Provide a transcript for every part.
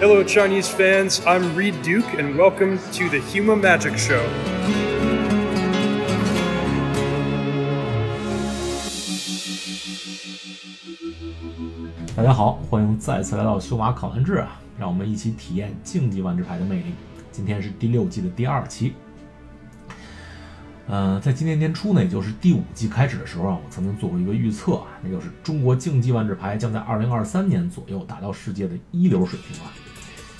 Hello, Chinese fans. I'm Reed Duke, and welcome to the Huma Magic Show. 大家好，欢迎再次来到修马考完制啊！让我们一起体验竞技万智牌的魅力。今天是第六季的第二期。 呃，在今年年初呢，也就是第五季开始的时候啊，我曾经做过一个预测啊，那就是中国竞技万智牌将在二零二三年左右达到世界的一流水平啊。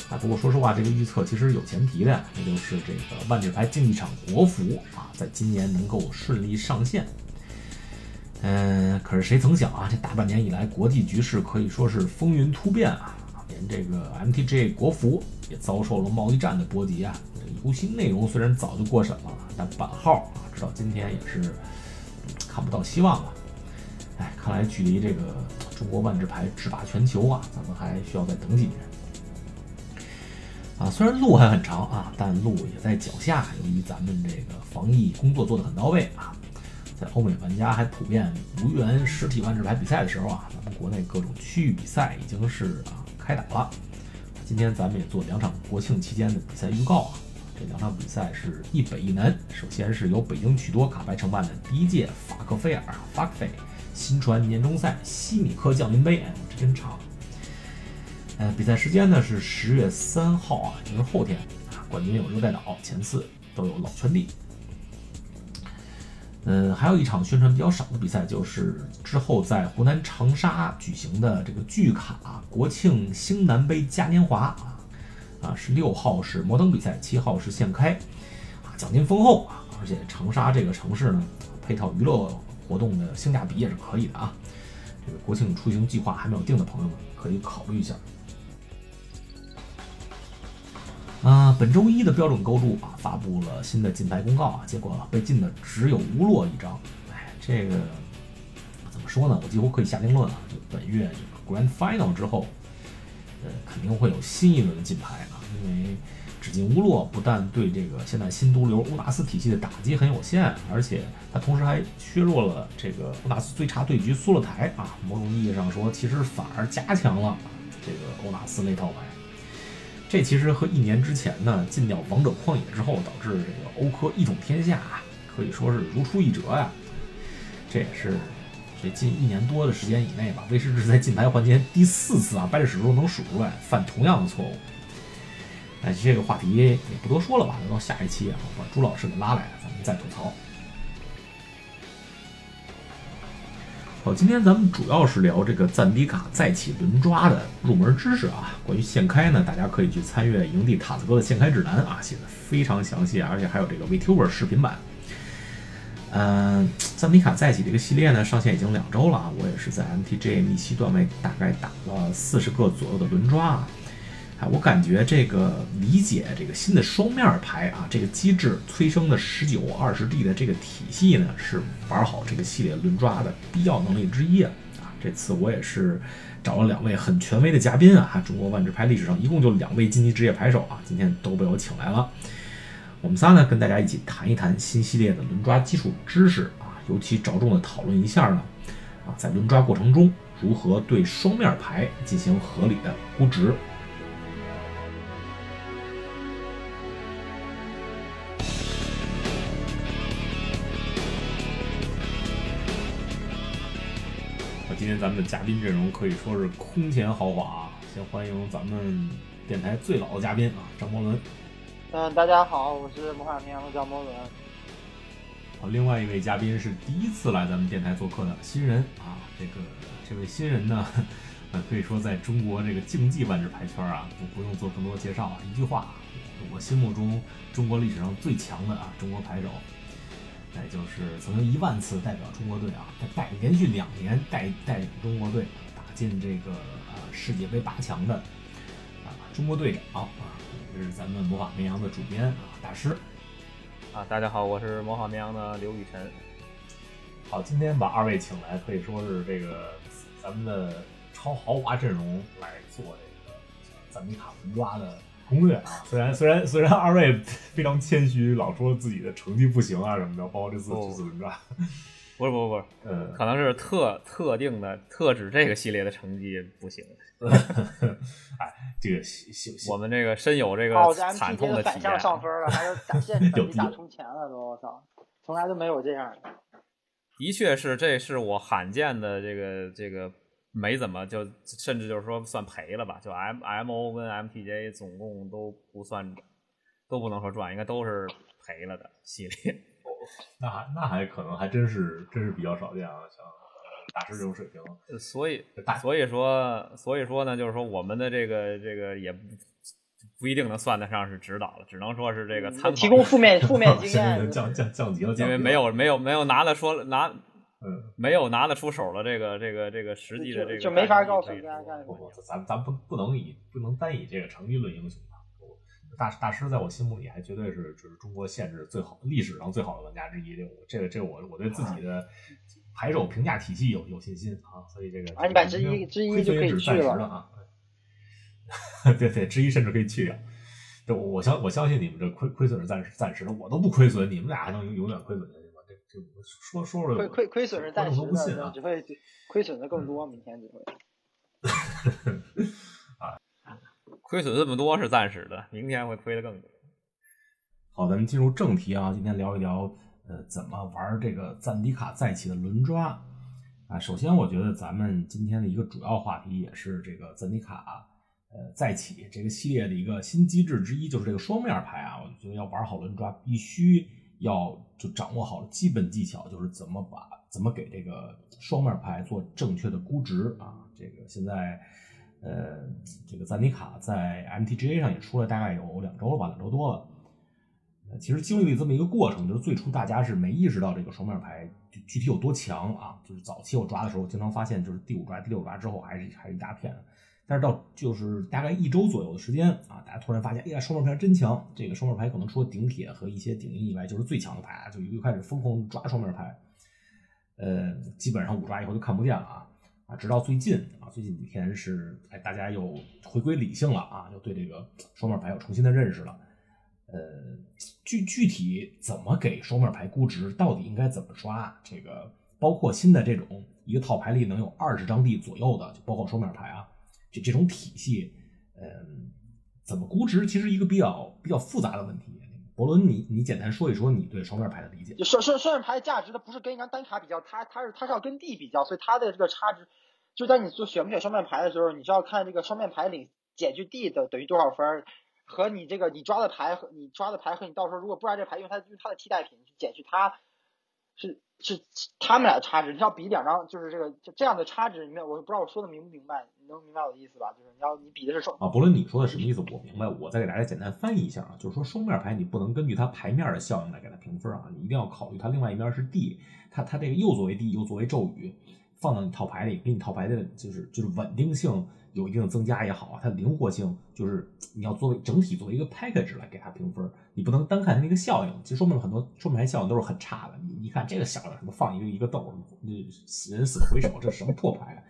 啊，不过说实话，这个预测其实有前提的，那就是这个万智牌竞技场国服啊，在今年能够顺利上线。嗯，可是谁曾想啊，这大半年以来，国际局势可以说是风云突变啊，连这个 MTG 国服也遭受了贸易战的波及啊。这游戏内容虽然早就过审了，但版号啊，到今天也是看不到希望了。哎，看来距离这个中国万智牌制霸全球啊，咱们还需要再等几年。啊，虽然路还很长啊，但路也在脚下。由于咱们这个防疫工作做得很到位啊，在欧美玩家还普遍无缘实体万智牌比赛的时候啊，咱们国内各种区域比赛已经是啊开打了。今天咱们也做两场国庆期间的比赛预告啊。这两场比赛是一北一南，首先是由北京曲多卡牌承办的第一届法克菲尔法克菲新传年终赛西米克降临杯，这真长。呃，比赛时间呢是十月三号啊，就是后天啊。冠军有热带岛，前四都有老圈地。嗯，还有一场宣传比较少的比赛，就是之后在湖南长沙举行的这个巨卡国庆星南杯嘉年华啊啊，是六号是摩登比赛，七号是现开啊，奖金丰厚啊，而且长沙这个城市呢，配套娱乐活动的性价比也是可以的啊。这个国庆出行计划还没有定的朋友们，可以考虑一下。啊，本周一的标准勾注啊，发布了新的禁牌公告啊，结果被禁的只有乌洛一张。哎，这个怎么说呢？我几乎可以下定论啊，就本月这个 Grand Final 之后，呃，肯定会有新一轮的禁牌，因为只禁乌洛不但对这个现在新毒瘤乌纳斯体系的打击很有限，而且它同时还削弱了这个乌纳斯最差对局苏勒台啊，某种意义上说，其实反而加强了这个欧纳斯那套牌。这其实和一年之前呢禁掉王者旷野之后导致这个欧科一统天下，可以说是如出一辙呀。这也是这近一年多的时间以内吧，威士忌在禁牌环节第四次啊，掰着指头能数出来犯同样的错误。哎，这个话题也不多说了吧，等到下一期啊，把朱老师给拉来，咱们再吐槽。好，今天咱们主要是聊这个赞迪卡再起轮抓的入门知识啊。关于现开呢，大家可以去参阅营地塔子哥的现开指南啊，写的非常详细，而且还有这个 VTuber 视频版。嗯，赞迪卡再起这个系列呢，上线已经两周了啊，我也是在 MTG 密西段位大概打了四十个左右的轮抓啊。我感觉这个理解这个新的双面牌啊，这个机制催生的十九二十 D 的这个体系呢，是玩好这个系列轮抓的必要能力之一啊！啊，这次我也是找了两位很权威的嘉宾啊，中国万智牌历史上一共就两位晋级职业牌手啊，今天都被我请来了。我们仨呢，跟大家一起谈一谈新系列的轮抓基础知识啊，尤其着重的讨论一下呢，啊，在轮抓过程中如何对双面牌进行合理的估值。咱们的嘉宾阵容可以说是空前豪华啊！先欢迎咱们电台最老的嘉宾啊，张伯伦。嗯，大家好，我是魔法绵羊的张伯伦。好，另外一位嘉宾是第一次来咱们电台做客的新人啊，这个这位新人呢，可以说在中国这个竞技万智牌圈啊，不不用做更多介绍啊，一句话，我心目中中国历史上最强的啊中国牌手。那就是曾经一万次代表中国队啊，他带连续两年带带领中国队打进这个啊世界杯八强的啊中国队长啊，这是咱们魔法绵羊的主编啊大师啊，大家好，我是魔法绵羊的刘雨辰。好，今天把二位请来，可以说是这个咱们的超豪华阵容来做这个赞米卡文抓的。攻略啊，虽然虽然虽然二位非常谦虚，老说自己的成绩不行啊什么的，包括这次这次轮转。不是不是不是，呃，可能是特特定的特指这个系列的成绩不行。哎，这个我们这个深有这个惨痛体的反向验。上分了，还 有打现实成绩打出钱了都，我操，从来都没有这样的。的确是，这是我罕见的这个这个没怎么就甚至就是说算赔了吧，就 M M O 跟 M T J 总共都不算，都不能说赚，应该都是赔了的系列。那还那还可能还真是真是比较少见啊，像大师这种水平。所以所以说所以说呢，就是说我们的这个这个也不不一定能算得上是指导了，只能说是这个参考。提供负面负面 经验，降降降级了，因为没有没有没有拿了说拿。嗯，没有拿得出手的这个这个这个实际的这个就没法告诉大家干不不，咱咱不不能以不能单以这个成绩论英雄啊！大大师在我心目里还绝对是就是中国限制最好历史上最好的玩家之一。这我这个这个我我对自己的牌手评价体系有有信心啊，所以这个啊，你把之一之一就可以去了啊！对对，之一甚至可以去掉。对，我相我相信你们这亏亏损是暂时暂时的，我都不亏损，你们俩还能永远亏损下去吗？说说说亏亏亏损是暂时的，啊、只会亏损的更多，明天只会。啊，亏损这么多是暂时的，明天会亏的更多。好，咱们进入正题啊，今天聊一聊呃怎么玩这个赞迪卡再起的轮抓啊。首先，我觉得咱们今天的一个主要话题也是这个赞迪卡呃再起这个系列的一个新机制之一，就是这个双面牌啊。我觉得要玩好轮抓，必须要就掌握好基本技巧，就是怎么把怎么给这个双面牌做正确的估值啊。这个现在呃这个赞尼卡在 MTGA 上也出了大概有两周了吧，两周多了。其实经历了这么一个过程，就是最初大家是没意识到这个双面牌具体有多强啊。就是早期我抓的时候，经常发现就是第五抓、第六抓之后还是还是一大片，但是到就是大概一周左右的时间啊，大家突然发现，哎呀，双面牌真强！这个双面牌可能除了顶铁和一些顶音以外，就是最强的牌，就又开始疯狂抓双面牌。呃，基本上五抓以后就看不见了啊啊！直到最近啊，最近几天是哎，大家又回归理性了啊，又对这个双面牌有重新的认识了。呃，具具体怎么给双面牌估值，到底应该怎么抓？这个包括新的这种一个套牌里能有二十张地左右的，就包括双面牌啊，这这种体系，嗯，怎么估值？其实一个比较比较复杂的问题。伯伦，你你简单说一说你对双面牌的理解。就双双双面牌的价值，它不是跟一张单卡比较，它它是它是要跟地比较，所以它的这个差值，就在你做选不选双面牌的时候，你是要看这个双面牌里减去地的等于多少分。和你这个你抓的牌和你抓的牌和你到时候如果不抓这牌，用它用它的替代品去减去它，是是他们俩的差值，你要比两张就是这个这样的差值你，我不知道我说的明不明白，你能明白我的意思吧？就是你要你比的是双啊，不论你说的什么意思，我明白，我再给大家简单翻译一下啊，就是说双面牌你不能根据它牌面的效应来给它评分啊，你一定要考虑它另外一面是地，它它这个又作为地又作为咒语放到你套牌里，给你套牌的就是就是稳定性。有一定的增加也好啊，它灵活性就是你要作为整体作为一个 package 来给它评分，你不能单看它那个效应。其实说明了很多说明牌效应都是很差的。你你看这个小的，什么放一个一个豆，死人死的回首，这是什么破牌？啊？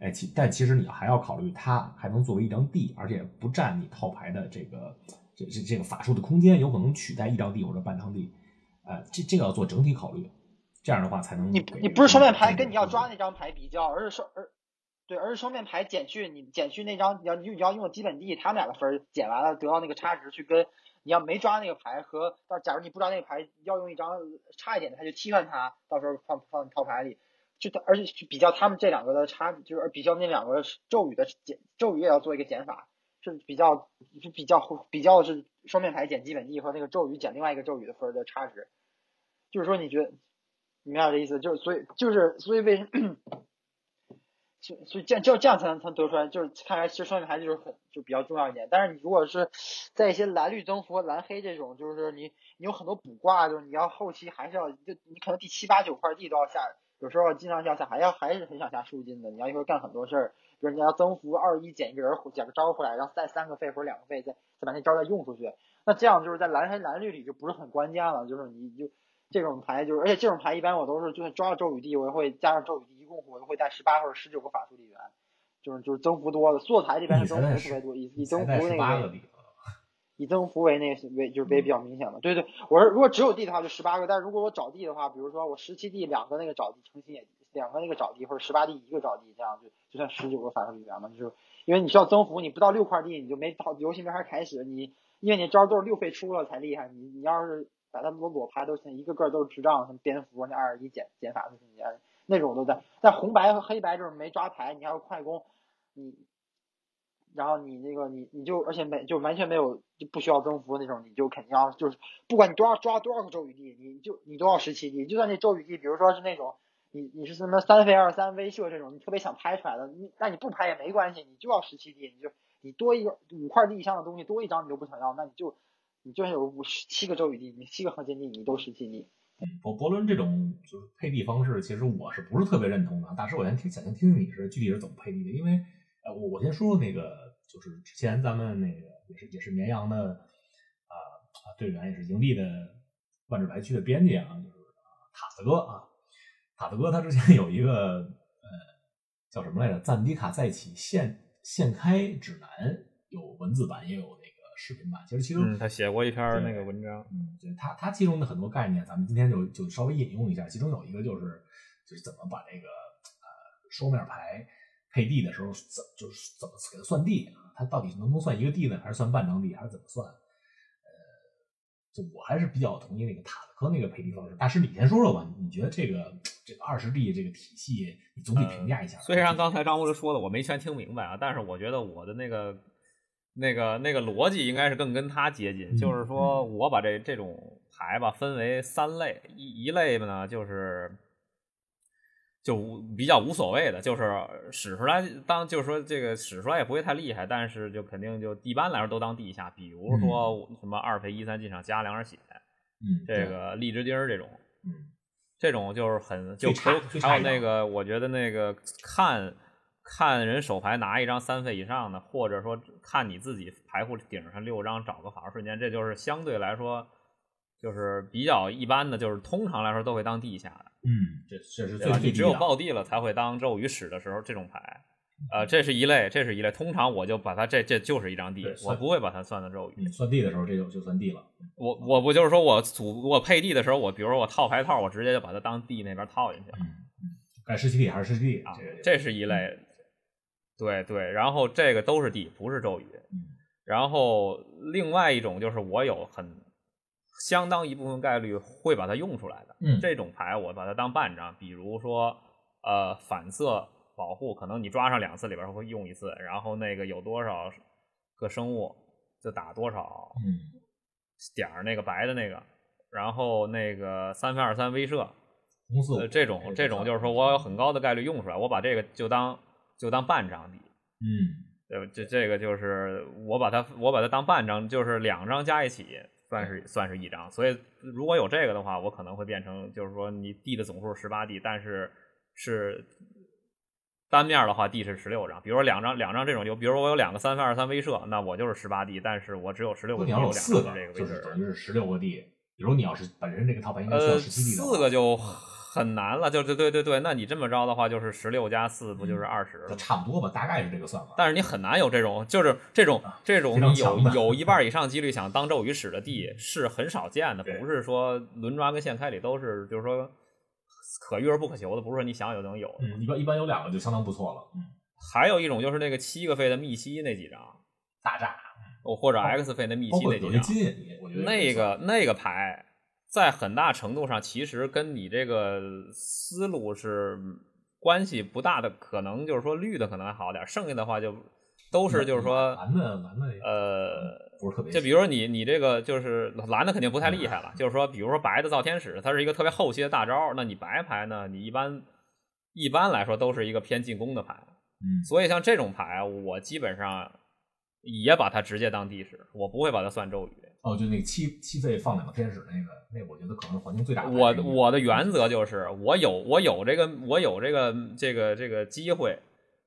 哎，其但其实你还要考虑它还能作为一张地，而且不占你套牌的这个这这这个法术的空间，有可能取代一张地或者半张地。呃，这这个要做整体考虑，这样的话才能你你不是双面牌跟你要抓那张牌比较，而是说而。对，而是双面牌减去你减去那张你要你要用的基本地，他们俩的分减完了得到那个差值去跟你要没抓那个牌和到假如你不抓那个牌要用一张差一点的，他就替换它，到时候放放套牌里，就而且去比较他们这两个的差，就是比较那两个咒语的减咒语也要做一个减法，是比较是比较比较是双面牌减基本地和那个咒语减另外一个咒语的分的差值，就是说你觉得你明白这意思？就是所以就是所以为什么？所所以这样就这样才能才能得出来，就是看来其实双面牌就是很就比较重要一点。但是你如果是在一些蓝绿增幅、蓝黑这种，就是你你有很多补挂，就是你要后期还是要就你可能第七八九块地都要下，有时候经常要下，还要还是很想下树金的。你要一会儿干很多事儿，比如你要增幅二一捡一个人捡个招回来，然后再三个费或者两个费再再把那招再用出去，那这样就是在蓝黑蓝绿里就不是很关键了，就是你就。这种牌就是，而且这种牌一般我都是，就算抓了咒语地，我也会加上咒语地，共会带十八或者十九个法术力源，就是就是增幅多的。素材这边增幅特别多，以以增幅那个。以增幅为那个为就是为比较明显的。对对，我是如果只有地的话就十八个，但是如果我找地的话，比如说我十七地两个那个找地成型也两个那个找地，或者十八地一个找地，这样就就算十九个反射语言嘛，就是因为你需要增幅，你不到六块地你就没到游戏没法开始，你因为你招都是六费出了才厉害，你你要是把它裸裸牌都现一个个都是智障，什么蝙蝠那二十一减减法的瞬间那种都在，但红白和黑白就是没抓牌，你还有快攻，你。然后你那个你你就而且没就完全没有就不需要增幅那种，你就肯定要就是不管你多少抓多少个咒语地，你就你都要十七地，就算那咒语地，比如说是那种你你是什么三费二三威慑这种，你特别想拍出来的，你那你不拍也没关系，你就要十七地，你就你多一个五块地以上的东西多一张你都不想要，那你就你就算有五十七个咒语地，你七个核心地你都十七地。博博伦这种就是配地方式，其实我是不是特别认同的？大师，我先听想先听听你是具体是怎么配地的，因为呃我我先说说那个。就是之前咱们那个也是也是绵阳的啊啊队员，也是营地的万智牌区的编辑啊，就是塔子哥啊，塔子哥他之前有一个呃叫什么来着？赞迪卡再起现现开指南，有文字版也有视频吧。其实其中他写过一篇那个文章，嗯，对他他其中的很多概念，咱们今天就就稍微引用一下。其中有一个就是就是怎么把这个呃双面牌。配地的时候怎就是怎么给它算地啊？它到底能不能算一个地呢？还是算半张地？还是怎么算？呃，就我还是比较同意那个塔子科那个配地方式。大师，你先说说吧，你觉得这个这个二十地这个体系，你总体评价一下？虽然刚才张博士说的我没全听明白啊，但是我觉得我的那个那个那个逻辑应该是更跟他接近。就是说我把这这种牌吧分为三类，一一类呢就是。就比较无所谓的，就是使出来当，就是说这个使出来也不会太厉害，但是就肯定就一般来说都当地下。比如说什么二赔一三进场加两点血，嗯，这个荔枝钉这种，嗯，这种就是很就还有那个，我觉得那个看看人手牌拿一张三费以上的，或者说看你自己牌库顶上六张找个法术瞬间，这就是相对来说就是比较一般的，就是通常来说都会当地下的。嗯，这确实最你只有爆地了才会当咒语使的时候，这种牌，呃，这是一类，这是一类。通常我就把它这这就是一张地，我不会把它算作咒语。算地的时候，这就就算地了。我我不就是说我组我配地的时候，我比如说我套牌套，我直接就把它当地那边套进去了。该十七地还是十七地啊？这是一类。对对，然后这个都是地，不是咒语。然后另外一种就是我有很。相当一部分概率会把它用出来的，嗯，这种牌我把它当半张，比如说，呃，反色保护，可能你抓上两次里边会用一次，然后那个有多少个生物就打多少，嗯，点儿那个白的那个，然后那个三分二三威慑，红色，这种这种就是说我有很高的概率用出来，我把这个就当就当半张底，嗯，对这这个就是我把它我把它当半张，就是两张加一起。算是算是一张，所以如果有这个的话，我可能会变成，就是说你地的总数十八地，但是是单面的话，地是十六张。比如说两张两张这种，就比如说我有两个三分二三威慑，那我就是十八地，但是我只有十六个地，有四个这个威慑，等于是十六个地。比如你要是本身这个套牌应该十七地的，四个就。很难了，就对对对对，那你这么着的话，就是十六加四，不就是二十了？差不多吧，大概是这个算法。但是你很难有这种，就是这种这种有有一半以上几率想当咒语使的地是很少见的，不是说轮抓跟现开里都是，就是说可遇而不可求的，不是说你想有就能有。嗯，一般一般有两个就相当不错了。嗯，还有一种就是那个七个费的密西那几张大炸，哦，或者 X 费的密西那几张，那个那个牌。在很大程度上，其实跟你这个思路是关系不大的，可能就是说绿的可能还好点，剩下的话就都是就是说蓝的蓝的呃不是特别，就比如说你你这个就是蓝的肯定不太厉害了，就是说比如说白的造天使，它是一个特别后期的大招，那你白牌呢，你一般一般来说都是一个偏进攻的牌，嗯，所以像这种牌，我基本上也把它直接当地使，我不会把它算咒语。哦，就那个七七费放两个天使那个，那我觉得可能是环境最大的。我我的原则就是，我有我有这个我有这个这个这个机会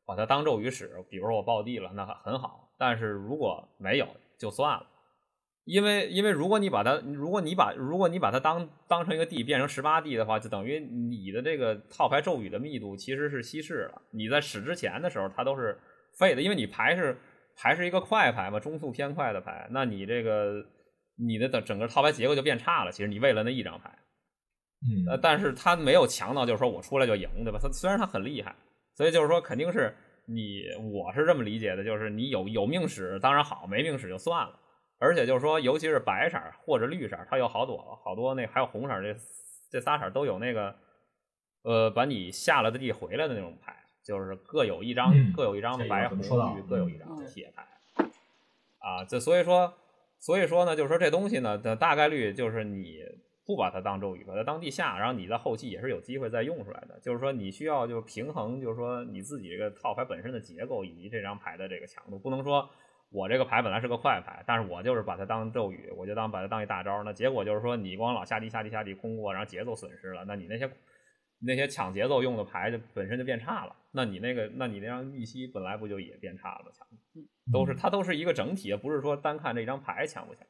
把它当咒语使，比如说我爆地了，那很好。但是如果没有就算了，因为因为如果你把它如果你把如果你把它当当成一个地变成十八地的话，就等于你的这个套牌咒语的密度其实是稀释了。你在使之前的时候它都是废的，因为你牌是。牌是一个快牌嘛，中速偏快的牌，那你这个你的整整个套牌结构就变差了。其实你为了那一张牌，嗯呃，但是他没有强到就是说我出来就赢，对吧？他虽然他很厉害，所以就是说肯定是你，我是这么理解的，就是你有有命使当然好，没命使就算了。而且就是说，尤其是白色儿或者绿色儿，它有好多好多那还有红色儿这这仨色儿都有那个，呃，把你下了的地回来的那种牌，就是各有一张、嗯各有一张白红绿各有一嗯张铁牌，啊，这所以说所以说呢，就是说这东西呢的大概率就是你不把它当咒语，把它当地下，然后你在后期也是有机会再用出来的。就是说你需要就是平衡，就是说你自己这个套牌本身的结构以及这张牌的这个强度，不能说我这个牌本来是个快牌，但是我就是把它当咒语，我就当把它当一大招，那结果就是说你光老下地下地下地空过，然后节奏损失了，那你那些那些抢节奏用的牌就本身就变差了，那你那个那你那张密西本来不就也变差了吗？强都是它都是一个整体，不是说单看这张牌强不强。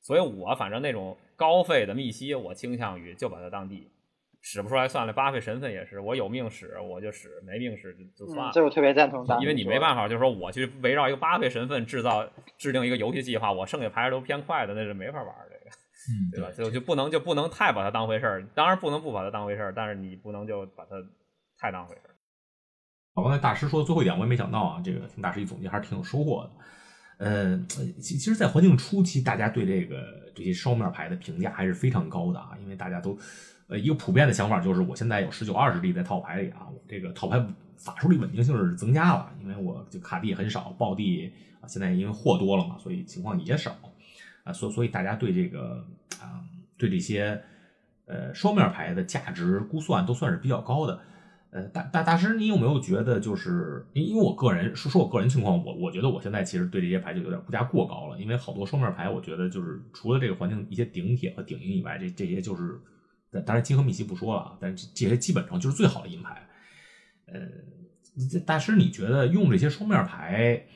所以我反正那种高费的密西，我倾向于就把它当地使不出来算了。八费神分也是，我有命使我就使，没命使就就算嗯，了。这我特别赞同大因为你没。办法，就是说我去围绕一个八费神分制造制定一个游戏计划，我剩下牌都偏快的，那是没法玩儿这个，嗯对吧？就就不能就不能太把它当回事儿，当然不能不把它当回事儿，但是你不能就把它太当回事儿。我刚才大师说的最后一点，我也没想到啊，这个听大师一总结还是挺有收获的。呃，其其实，在环境初期，大家对这个这些烧面牌的评价还是非常高的啊，因为大家都，呃，一个普遍的想法就是，我现在有十九二十粒在套牌里啊，我这个套牌法术力稳定性是增加了，因为我就卡地很少，爆地啊，现在因为货多了嘛，所以情况也少啊，所所以大家对这个啊、对这些呃双面牌的价值估算都算是比较高的。呃，大大大师，你有没有觉得就是，因因为我个人说说我个人情况，我我觉得我现在其实对这些牌就有点估价过高了，因为好多双面牌，我觉得就是除了这个环境一些顶铁和顶银以外，这这些就是，当然金和密西不说了啊，但是这些基本上就是最好的银牌。呃，这大师，你觉得用这些双面牌呃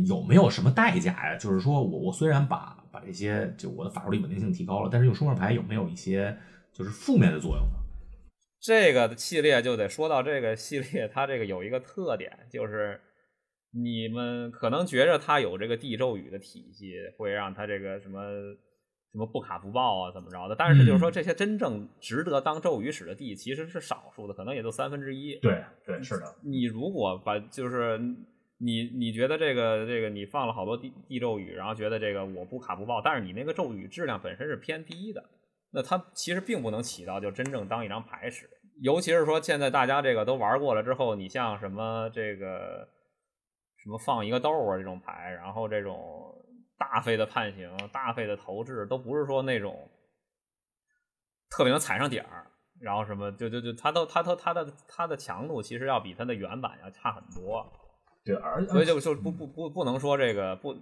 有没有什么代价呀？就是说我我虽然把把这些就我的法术力稳定性提高了，但是用双面牌有没有一些就是负面的作用呢？这个系列就得说到这个系列，它这个有一个特点，就是你们可能觉着它有这个地咒语的体系，会让它这个什么什么不卡不爆啊，怎么着的。但是就是说，这些真正值得当咒语使的地其实是少数的，可能也就三分之一。对对，是的，你如果把就是你你觉得这个这个你放了好多地地咒语，然后觉得这个我不卡不爆，但是你那个咒语质量本身是偏低的，那它其实并不能起到就真正当一张牌使。尤其是说现在大家这个都玩过了之后，你像什么这个什么放一个豆啊这种牌，然后这种大费的判刑、大费的投掷，都不是说那种特别能踩上点儿。然后什么，就就就它都它都它的它的强度其实要比它的原版要差很多，对，而所以就就不不不不能说这个不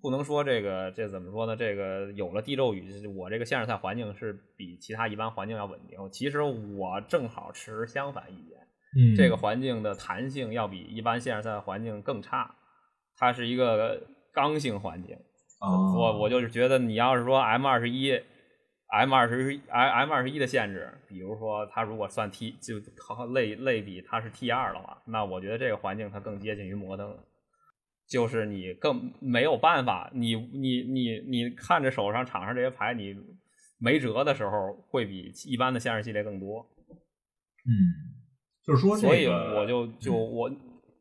不能说这个这怎么说呢？这个有了地咒语，我这个线上赛环境是比其他一般环境要稳定。其实我正好持相反意见，嗯这个环境的弹性要比一般线上赛环境更差，它是一个刚性环境。啊，我我就是觉得你要是说 M 二十一。M 二十 M M 二十一的限制，比如说它如果算 T 就类类比它是 T 二的话，那我觉得这个环境它更接近于摩登，就是你更没有办法，你你你你看着手上场上这些牌，你没辙的时候，会比一般的限制系列更多。嗯，就是说、这个，所以我就就我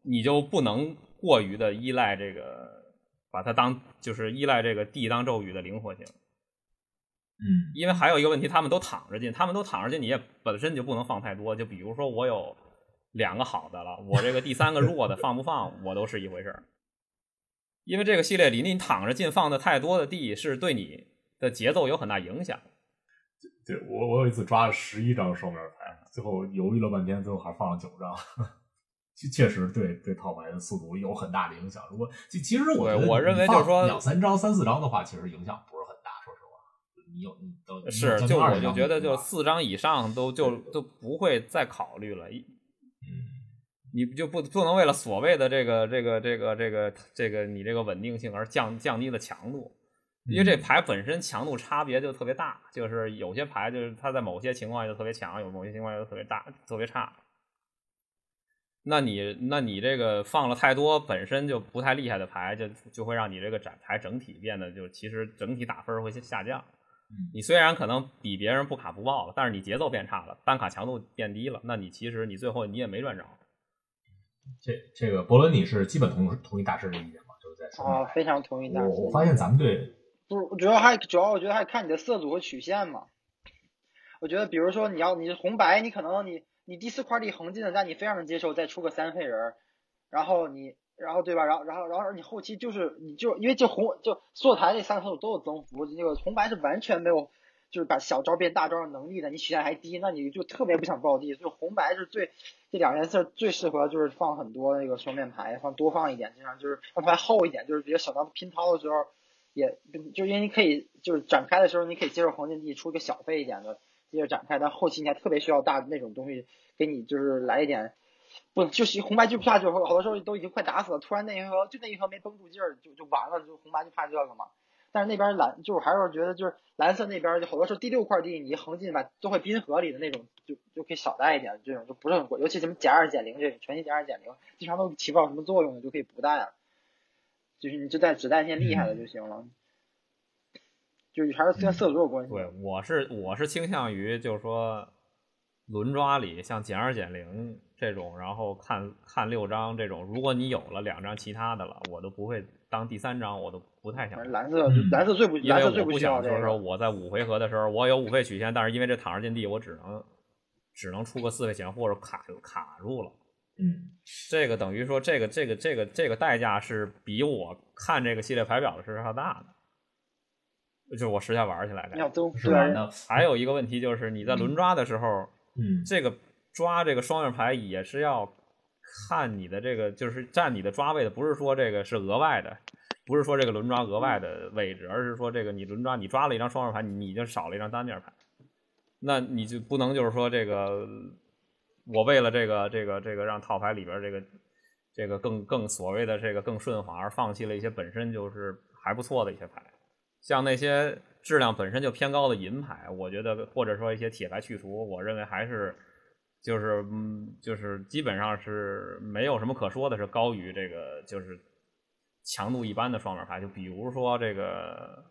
你就不能过于的依赖这个，把它当就是依赖这个地当咒语的灵活性。嗯因为还有一个问题，他们都躺着进，他们都躺着进，你也本身就不能放太多。就比如说我有两个好的了，我这个第三个弱的放不放，我都是一回事儿。因为这个系列里，你躺着进放的太多的地，是对你的节奏有很大影响。对我我有一次抓了十一张双面牌，最后犹豫了半天，最后还放了九张。确确实对对套牌的速度有很大的影响。如果其其实我觉得我认为就是说两三张、三四张的话，其实影响不是你有你都是，就20张我就觉得，就四张以上都就都不会再考虑了。一嗯你就不不能为了所谓的这个这个这个这个这个你这个稳定性而降降低了强度，因为这嗯牌本身强度差别就特别大，就是有些牌就是它在某些情况下就特别强，有某些情况下就特别大特别差。那你那你这个放了太多本身就不太厉害的牌，就就会让你这个展牌整体变得就其实整体打分会下降。你虽然可能比别人不卡不爆了，但是你节奏变差了，单卡强度变低了，那你其实你最后你也没赚着。这这个伯伦，你是基本同同意大师的意见吗？就是在说啊，非常同意大师。我我发现咱们队不是，主要还主要我觉得还看你的色组和曲线嘛。我觉得比如说你要你是红白，你可能你你第四块地横进的，但你非常能接受再出个三费人，然后你然后对吧？然后然后然后你后期就是你就因为就红就所有台那三个色组都有增幅，那个红白是完全没有。就是把小招变大招的能力的，你曲线还低，那你就特别不想暴地。就红白是最这两颜色最适合，就是放很多那个双面牌，放多放一点，这样就是让牌厚一点，就是比如小张拼掏的时候，也就因为你可以就是展开的时候，你可以接受黄金地出一个小费一点的接着展开，但后期你还特别需要大那种东西给你就是来一点，不就是红白就怕就是好多时候都已经快打死了，突然那一盒就那一盒没绷住劲儿就就完了，就红白就怕这个嘛。但是那边蓝，就我还是觉得就是蓝色那边就好多时候第六块地你一横进吧，都会冰河里的那种，就就可以少带一点，这种就不是很贵，尤其什么减二减零这种全息减二减零，经常都起不到什么作用的，就可以不带了，就是你就带只带那些厉害的就行了，就是还是跟色组有关系。对，我是我是倾向于就是说轮抓里像减二减零这种，然后看看六张这种，如果你有了两张其他的了，我都不会。当第三张我都不太想，蓝色蓝色最不，蓝色最不想说说我在五回合的时候，我有五费曲线，但是因为这躺着进地，我只能只能出个四费钱或者卡卡住了。嗯，这个等于说这个这个这个这个代价是比我看这个系列牌表的时候要大的，就是我实下玩起来要都是的。还有一个问题就是你在轮抓的时候，嗯，这个抓这个双面牌也是要。看你的这个就是占你的抓位的，不是说这个是额外的，不是说这个轮抓额外的位置，而是说这个你轮抓你抓了一张双面牌，你已经少了一张单面牌，那你就不能就是说这个我为了这个这个这个让套牌里边这个这个更更所谓的这个更顺滑而放弃了一些本身就是还不错的一些牌，像那些质量本身就偏高的银牌，我觉得或者说一些铁牌去除，我认为还是。就是嗯，就是基本上是没有什么可说的，是高于这个就是强度一般的双面牌。就比如说这个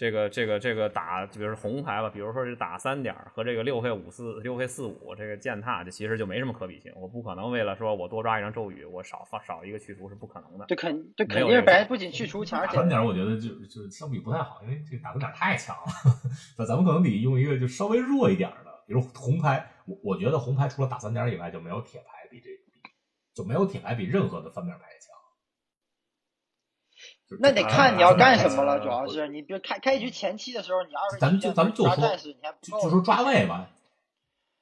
这个这个这个打，比如红牌吧，比如说是打三点和这个六费五四六费四五这个践踏，这其实就没什么可比性。我不可能为了说我多抓一张咒语，我少放少一个去除是不可能的。这肯这肯定是白，不仅去除强，打三点我觉得就就相比不太好，因为这个打三点太强了。那咱们可能得用一个就稍微弱一点的。比如红牌，我我觉得红牌除了打三点以外，就没有铁牌比这比，就没有铁牌比任何的翻面牌强。那得看你要干什么了，主要是你比如开开局前期的时候，你要是咱们就咱们就说就就说抓位吧，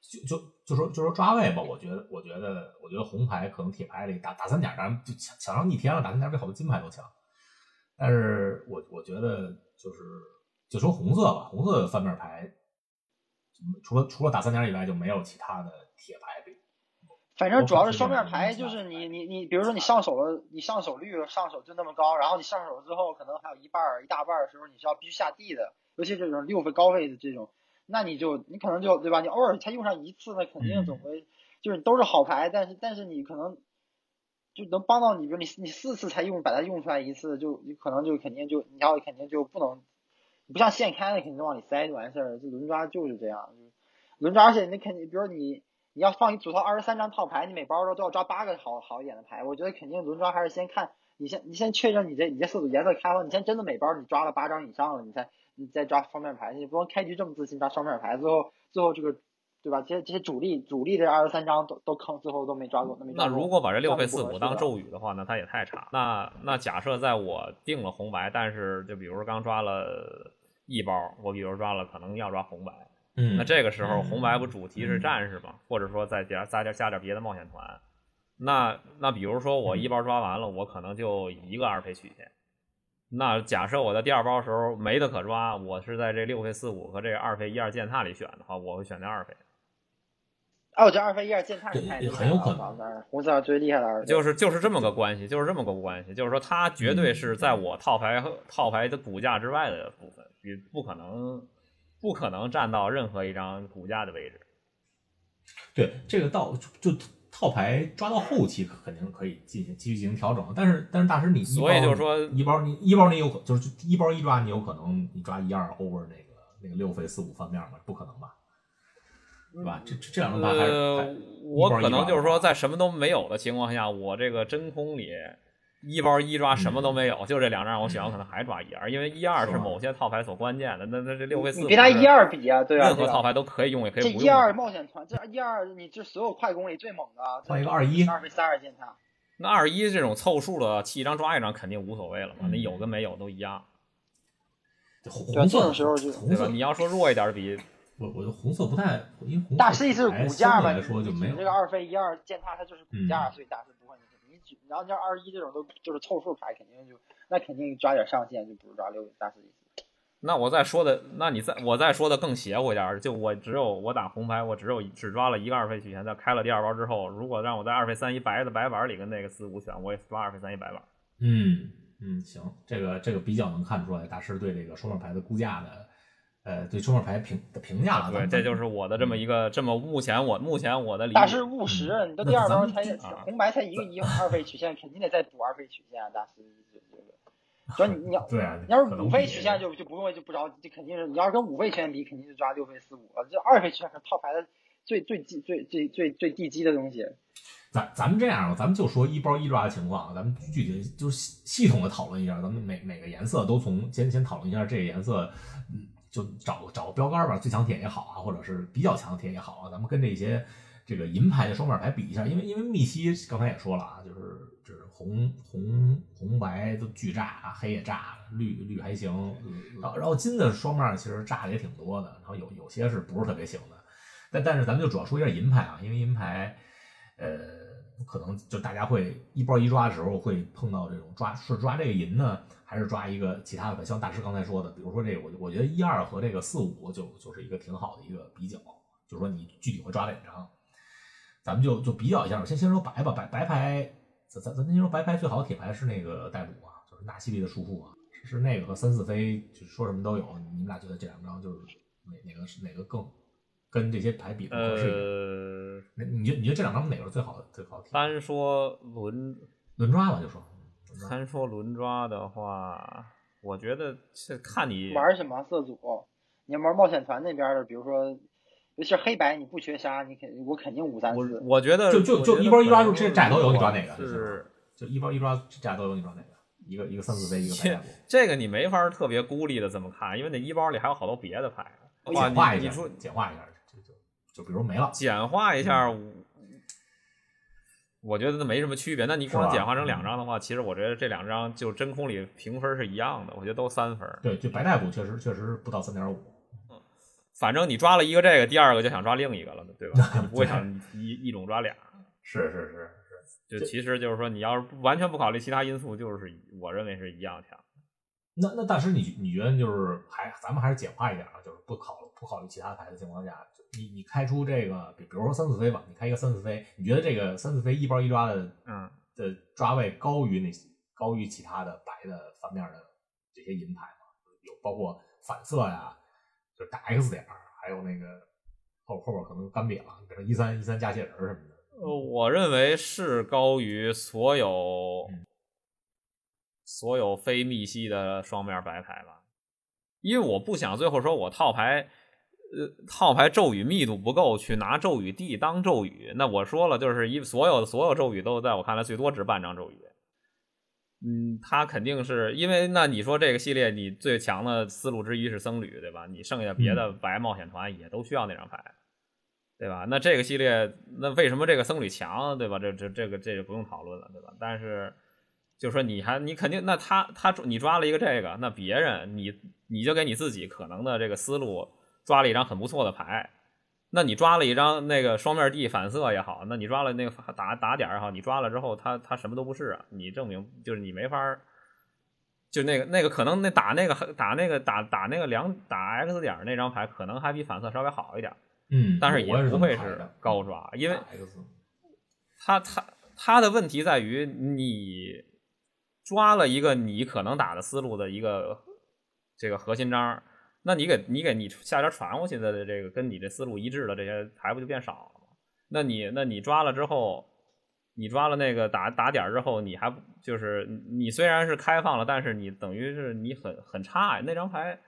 就就就说就说抓位吧。我觉得我觉得我觉得红牌可能铁牌里打打三点，咱们就抢抢上逆天了，打三点比好多金牌都强。但是我我觉得就是就说红色吧，红色的翻面牌。除了除了打三点以外，就没有其他的铁牌比。反正主要是双面牌，就是你你你，比如说你上手了，你上手率上手就那么高，然后你上手之后，可能还有一半儿一大半儿的时候，你是要必须下地的，尤其这种六费高位的这种，那你就你可能就对吧？你偶尔才用上一次，那肯定总会就是都是好牌，但是但是你可能就能帮到你，比如你你四次才用把它用出来一次，就你可能就肯定就你要肯定就不能。不像现开的肯定往里塞就完事儿，这轮抓就是这样，轮抓而且你肯定，比如你你要放一组套二十三张套牌，你每包都都要抓八个好好一点的牌，我觉得肯定轮抓还是先看你先你先确认你这你这四组颜色开了，你先真的每包你抓了八张以上了，你才你再抓双面牌，你不能开局这么自信抓双面牌，最后最后这个对吧？这些这些主力主力这二十三张都都坑，最后都没抓过，那如果把这六费四五当咒语的话，那它也太差。那那假设在我定了红白，但是就比如刚抓了。一包，我比如抓了，可能要抓红白，嗯，那这个时候红白不主题是战士嘛，或者说再加加点加点别的冒险团，那那比如说我一包抓完了，我可能就一个二费曲线，那假设我在第二包时候没得可抓，我是在这六费四五和这二费一二践踏里选的话，我会选那二费。哦，这二费一二践踏是太很有可能，红色最厉害的二就是就是这么个关系，就是这么个关系，就是说它绝对是在我套牌套牌的骨架之外的部分。你不可能，不可能占到任何一张股价的位置。对，这个到就套牌抓到后期肯定可以进行继续进行调整，但是但是大师你一所以包就是说一包你一包你有可就是一包一抓你有可能你抓一二 over 那个那个六费四五翻面吗？不可能吧？对吧？这这这两张牌还是呃，我可能就是说，在在什么都没有的情况下，我这个真空里一包一抓什么都没有，就这两张我选，我可能还抓一二，因为一二是某些套牌所关键的。那那这六费四你别拿一二比啊，对啊，任何套牌都可以用，也可以不用。这一二冒险团，这一二你这所有快攻里最猛的啊，换一个二一二费三二践踏，那二一这种凑数的，弃一张抓一张肯定无所谓了嘛，那有跟没有都一样，红色的时候就红色？，对吧你要说弱一点比，我我就红色不太，因为红色大是牌骨架吧？来说就没有你这个二费一二践踏，它就是骨架，嗯所以大师然后你要二一这种都就是凑数牌，肯定就那肯定抓点上限，就不是抓六大师意思。那我再说的，那你再我再说的更邪乎一点儿，就我只有我打红牌，我只有只抓了一个二费取钱，在开了第二包之后，如果让我在二费三一白的白板里跟那个四五选，我也抓二费三一白板。嗯嗯，行，这个这个比较能看出来大师对这个双面牌的估价的，呃，对双面牌评的评价了。对，这就是我的这么一个这么目前我目前我的理解。大师务实，你都第二包才啊红白才一个一二费曲线，肯定得再补二费曲线啊，大师意思这个。主要你 你要对啊，你要是五费曲线就就不用就不着，这肯定是你要是跟五费曲线比，肯定是抓六费四五了。这二费曲线是套牌的最最基最最最最地基的东西。咱咱们这样吧，咱们就说一包一抓的情况，咱们具体就是系系统的讨论一下，咱们每每个颜色都从先先讨论一下这个颜色，嗯，就找找个标杆吧，最强铁也好啊，或者是比较强的铁也好啊，咱们跟这些这个银牌的双面牌比一下，因为因为密西刚才也说了啊，就是就是红红红白都巨炸，黑也炸，绿绿还行，然后然后金的双面其实炸的也挺多的，然后有有些是不是特别行的，但但是咱们就主要说一下银牌啊，因为银牌。呃，可能就大家会一包一抓的时候会碰到这种抓是抓这个银呢，还是抓一个其他的？像大师刚才说的，比如说这个，我我觉得一二和这个四五就就是一个挺好的一个比较，就是说你具体会抓哪张，咱们就就比较一下。先先说白吧，白白牌，咱咱咱先说白牌最好的铁牌是那个逮捕啊，就是纳西利的束缚啊，是那个和三四飞，就说什么都有。你们俩觉得这两张就是哪哪个是哪个更跟这些牌比的合适一点？呃，那你觉得你觉得这两张哪个是最好的最好的？单说轮轮抓吧，就说单说轮抓的话，我觉得是看你玩什么色组？你要玩冒险团那边的，比如说，尤其是黑白，你不缺杀，你肯我肯定五三我四。我觉得就就就一包一抓就这俩都有，你抓哪个？是就一包一抓这俩都有，你抓哪个？一个一个三四杯，一个白这带这个你没法特别孤立的这么看，因为那一包里还有好多别的牌。简化一下你你说，简化一下，就比如没了，简化一下，嗯我觉得那没什么区别。那你光简化成两张的话，其实我觉得这两张就真空里评分是一样的，我觉得都三分。对，就白带补确实确实不到三点五。反正你抓了一个这个，第二个就想抓另一个了，对吧？就 不会想一一种抓俩。是是是是，就其实就是说，你要是完全不考虑其他因素，就是我认为是一样强。那那大师你你觉得就是还咱们还是简化一点啊，就是不考不考虑其他牌的情况下，就你你开出这个，比比如说三四飞吧，你开一个三四飞，你觉得这个三四飞一包一抓的嗯，的抓位高于那些高于其他的白的反面的这些银牌吗？有包括反色呀，就是打 X 点儿，还有那个后后边可能干瘪了，比如说一三一三加血人什么的。呃，我认为是高于所有、嗯所有非密西的双面白牌吧，因为我不想最后说我套牌，呃，套牌咒语密度不够，去拿咒语地当咒语。那我说了，就是一所有的所有咒语都在我看来最多值半张咒语。嗯，他肯定是因为那你说这个系列你最强的思路之一是僧侣，对吧？你剩下别的白冒险团也都需要那张牌。对吧？那这个系列，那为什么这个僧侣强，对吧？这这这个这个不用讨论了，对吧？但是，就说你还你肯定，那他他你抓了一个这个，那别人你你就给你自己可能的这个思路抓了一张很不错的牌，那你抓了一张那个双面地反色也好，那你抓了那个打打点也好，你抓了之后他他什么都不是啊，你证明就是你没法儿。就那个那个可能那打那个打那个打打那个两打 X 点那张牌，可能还比反色稍微好一点。嗯，但是也不会是高抓，因为他他他的问题在于你抓了一个你可能打的思路的一个这个核心章，那你给你给你下边传过去的这个跟你这思路一致的这些牌不就变少了吗？那你那你抓了之后，你抓了那个打打点之后，你还就是你虽然是开放了，但是你等于是你很很差呀。那张牌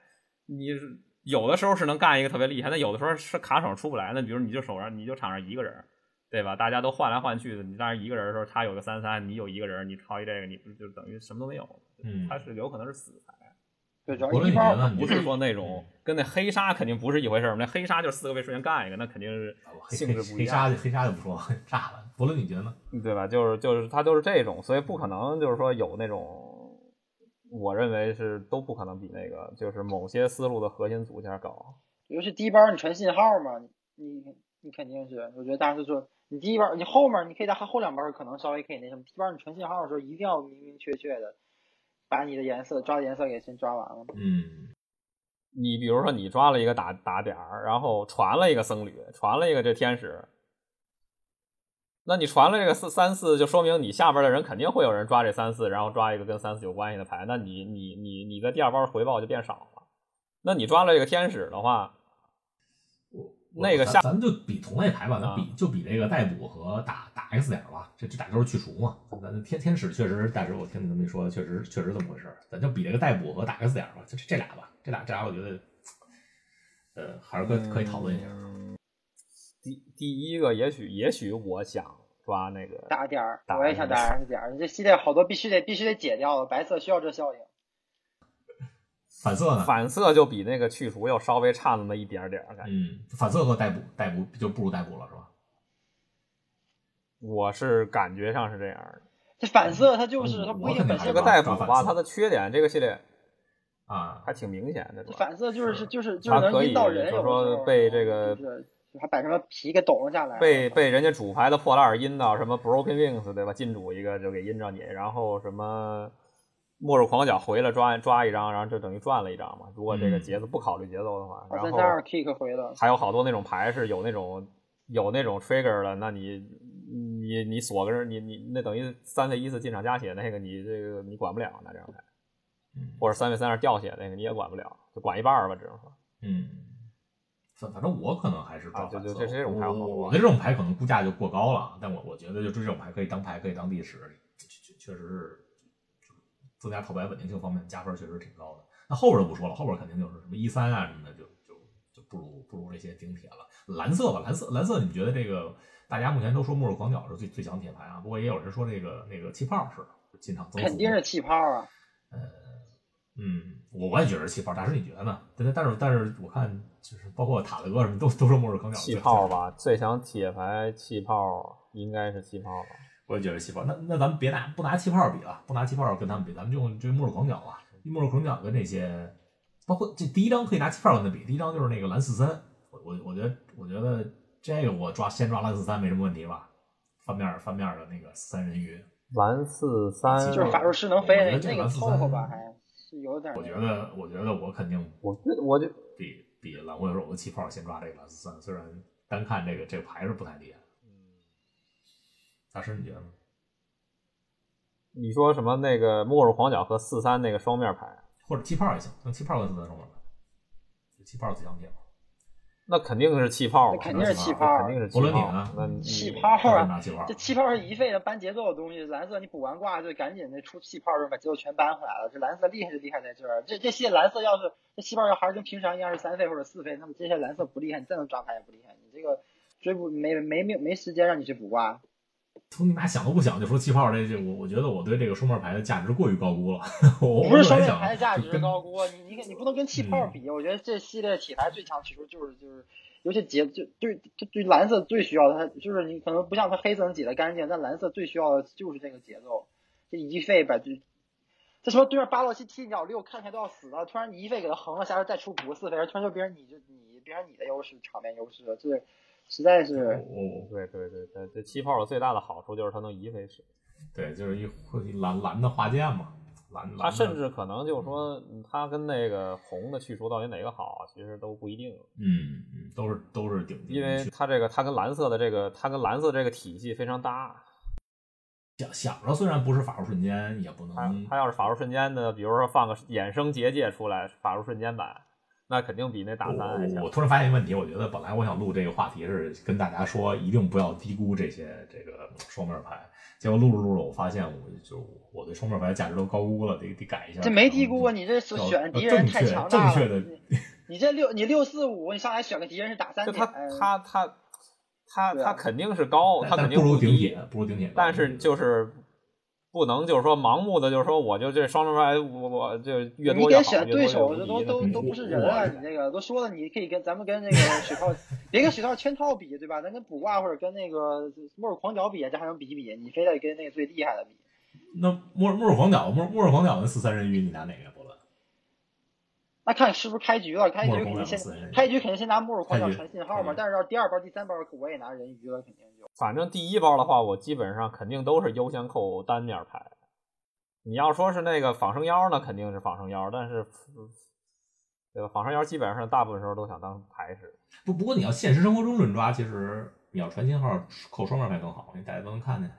你是有的时候是能干一个特别厉害，那有的时候是卡手出不来。那比如你就手上你就场上一个人，对吧？大家都换来换去的，你当然一个人的时候，他有个三三，你有一个人，你抄一这个，你不就等于什么都没有？嗯他是有可能是死牌。对，主要一包你觉得？不是说那种跟那黑鲨肯定不是一回事儿，那黑鲨就是四个位瞬间干一个，那肯定是性质不一样，黑鲨黑鲨就不说了，炸了。伯伦，你觉得呢？对吧？就是就是它就是这种，所以不可能就是说有那种，我认为是都不可能比那个就是某些思路的核心组件高。尤其第一包你传信号嘛，你你肯定是，我觉得大师说你第一包你后面你可以在后两包可能稍微可以那什么，第一包你传信号的时候一定要明明确确的把你的颜色抓颜色给先抓完了。嗯，你比如说你抓了一个打打点儿，然后传了一个僧侣，传了一个这天使，那你传了这个四三四，就说明你下边的人肯定会有人抓这三四，然后抓一个跟三四有关系的牌，那你你你你的第二包回报就变少了。那你抓了这个天使的话，那个下咱咱们就比同类牌吧，咱啊比就比这个逮捕和打打 X 点吧，这这俩都是去除嘛。咱天天使确实，但是我听你这么一说，确实确实这么回事儿。咱就比这个逮捕和打 X 点吧，就这这俩吧，这俩这俩我觉得，呃，还是可可以讨论一下。嗯第第一个也许也许我想抓那个打点儿，打我也想打 X 点儿，这系列好多必须得必须得解掉了，白色需要这效应。反色呢？反色就比那个去除要稍微差那么一点点儿感觉。嗯，反色和逮捕逮捕就不如逮捕了，是吧？我是感觉上是这样的。这反色它就是它不一定个逮捕吧，它的缺点这个系列啊，还挺明显的，反色就是是就是就是它可以能引导人，就是说被这个就是还把什么皮给抖了下来，被被人家主牌的破烂儿阴到什么 broken wings 对吧？进主一个就给阴着你，然后什么末日狂角回来抓抓一张，然后就等于赚了一张嘛。如果这个嗯节奏不考虑节奏的话，然后 kick 回了，还有好多那种牌是有那种有那种 trigger 的，那你你你锁个人，你你那等于三费一次进场加血那个，你这个你管不了那这张牌，嗯或者三费三二掉血那个你也管不了，就管一半儿吧，只能说。嗯，反反正我可能还是抓啊就反色。就这这种牌我好我我对这种牌可能估价就过高了，但我我觉得就这种牌可以当牌，可以当历史，确确确实是就增加套牌稳定性方面加分确实挺高的。那后边就不说了，后边肯定就是什么一三啊什么的，就就就不如不如这些顶铁了。蓝色吧，蓝色蓝色，你们觉得这个大家目前都说末日狂鸟是最最强铁牌啊，不过也有人说这个那个气泡是进场增幅肯定是气泡啊，呃嗯，我我也觉得是气泡，大师你觉得呢？但是但是但是我看就是包括塔德什么都都说末日狂鸟气泡，吧，最强铁牌气泡应该是气泡吧。我也觉得气泡。那那咱们别拿不拿气泡比了，不拿气泡跟他们比，咱们就用这末日狂角吧。末日狂角跟这些，包括这第一张可以拿气泡跟他比，第一张就是那个蓝四三，我我我觉得我觉得这个我抓先抓蓝四三没什么问题吧？翻面翻面的那个三人鱼，蓝四三就是法术师能飞我觉得这那那个蓝四三凑合吧，还是有点我。觉得我觉得我肯定我觉我就比比蓝灰手的气泡先抓这个蓝四三，虽然单看这个这个牌是不太厉害。大师你觉得呢？你说什么那个末日狂角和四三那个双面牌，或者气泡也行，用气泡跟四三双面牌，气泡最强铁嘛。那肯定是气泡，那肯定是气泡肯定是气泡呢。那气泡啊气泡这，气泡是一费的搬节奏的东西，蓝色你补完挂就赶紧的出气泡，就把节奏全搬回来了。这蓝色厉害就厉害在这儿，这这些蓝色要是这气泡要还是跟平常一样是三费或者四费，那么这些蓝色不厉害，你再能抓牌也不厉害，你这个追不没没没没时间让你去补挂。从你妈想都不想就说气泡这这，我我觉得我对这个双面牌的价值过于高估了。我不是双面牌的价值高估，你你你不能跟气泡比。我觉得这系列体牌最强其实就是就是，尤其节就对就对蓝色最需要的，它就是你可能不像它黑色能挤的干净，但蓝色最需要的就是这个节奏，这一费把就。这什么对面八六七踢鸟六看起来都要死了，突然你一费给他横了下来，再出补四费，突然就变成你就你变成你的优势，场面优势了，这实在是我我对对对对，这气泡的最大的好处就是它能移飞使，对，就是一一蓝蓝的画剑嘛，蓝蓝的。它甚至可能就是说，嗯它跟那个红的去除到底哪个好，其实都不一定，嗯嗯都是都是顶级因为它这个它跟蓝色的这个它跟蓝色这个体系非常搭。想想着虽然不是法术瞬间，也不它能它要是法术瞬间的，比如说放个衍生结界出来，法术瞬间版，那肯定比那打三还强我我。突然发现一个问题，我觉得本来我想录这个话题是跟大家说，一定不要低估这些这个双面牌。结果录着录着，我发现我就我对双面牌的价值都高估了，得得改一下。这没低估啊！你这是要选敌人太强大了。正确的你你这六你六四五，你上来选个敌人是打三点他，他他他他肯定是高，他肯定不如顶铁，不如顶铁。但是就是不能就是说盲目的就是说我就这双面牌我我就越你多越好，得选对手，这都都嗯都不是人我啊！你这个都说了，你可以跟咱们跟那个水套，别跟水套圈套比，对吧？咱跟卜卦或者跟那个末日狂屌比，这还能比一比？你非得跟那个最厉害的比？那末末日狂屌，末末日狂屌跟四三人鱼，你拿哪个？那看是不是开局了？开局肯定先。开局肯定先拿末日狂屌开局传信号嘛，嗯但是到第二包、第三包，我也拿人鱼了，肯定就。反正第一包的话，我基本上肯定都是优先扣单面牌。你要说是那个仿生妖呢，肯定是仿生妖，但是对吧？仿生妖基本上大部分时候都想当牌使。不不过你要现实生活中论抓，其实你要传信号扣双面牌更好，因为大家都能看见，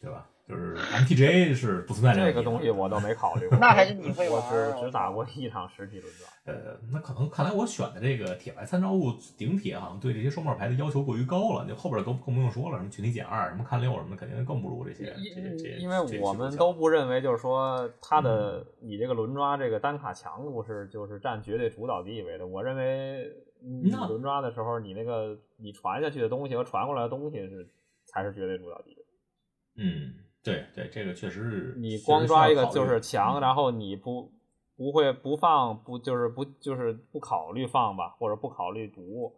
对吧？就是 MTGA 是不存在这个东西我倒没考虑过。那还是你会我玩儿只只打过一场实体轮抓。呃，那可能看来我选的这个铁牌参照物顶铁好像对这些双面牌的要求过于高了，就后边都更不用说了，什么群体减二、什么看六什么的，肯定更不如这些这些这些。因为我们都不认为，就是说它的嗯你这个轮抓这个单卡强度是就是占绝对主导地位的。我认为你那轮抓的时候，你那个你传下去的东西和传过来的东西是才是绝对主导地位。嗯，对对，这个确实是你光抓一个就是嗯强，然后你不不会不放不就是不就是不考虑放吧，或者不考虑毒，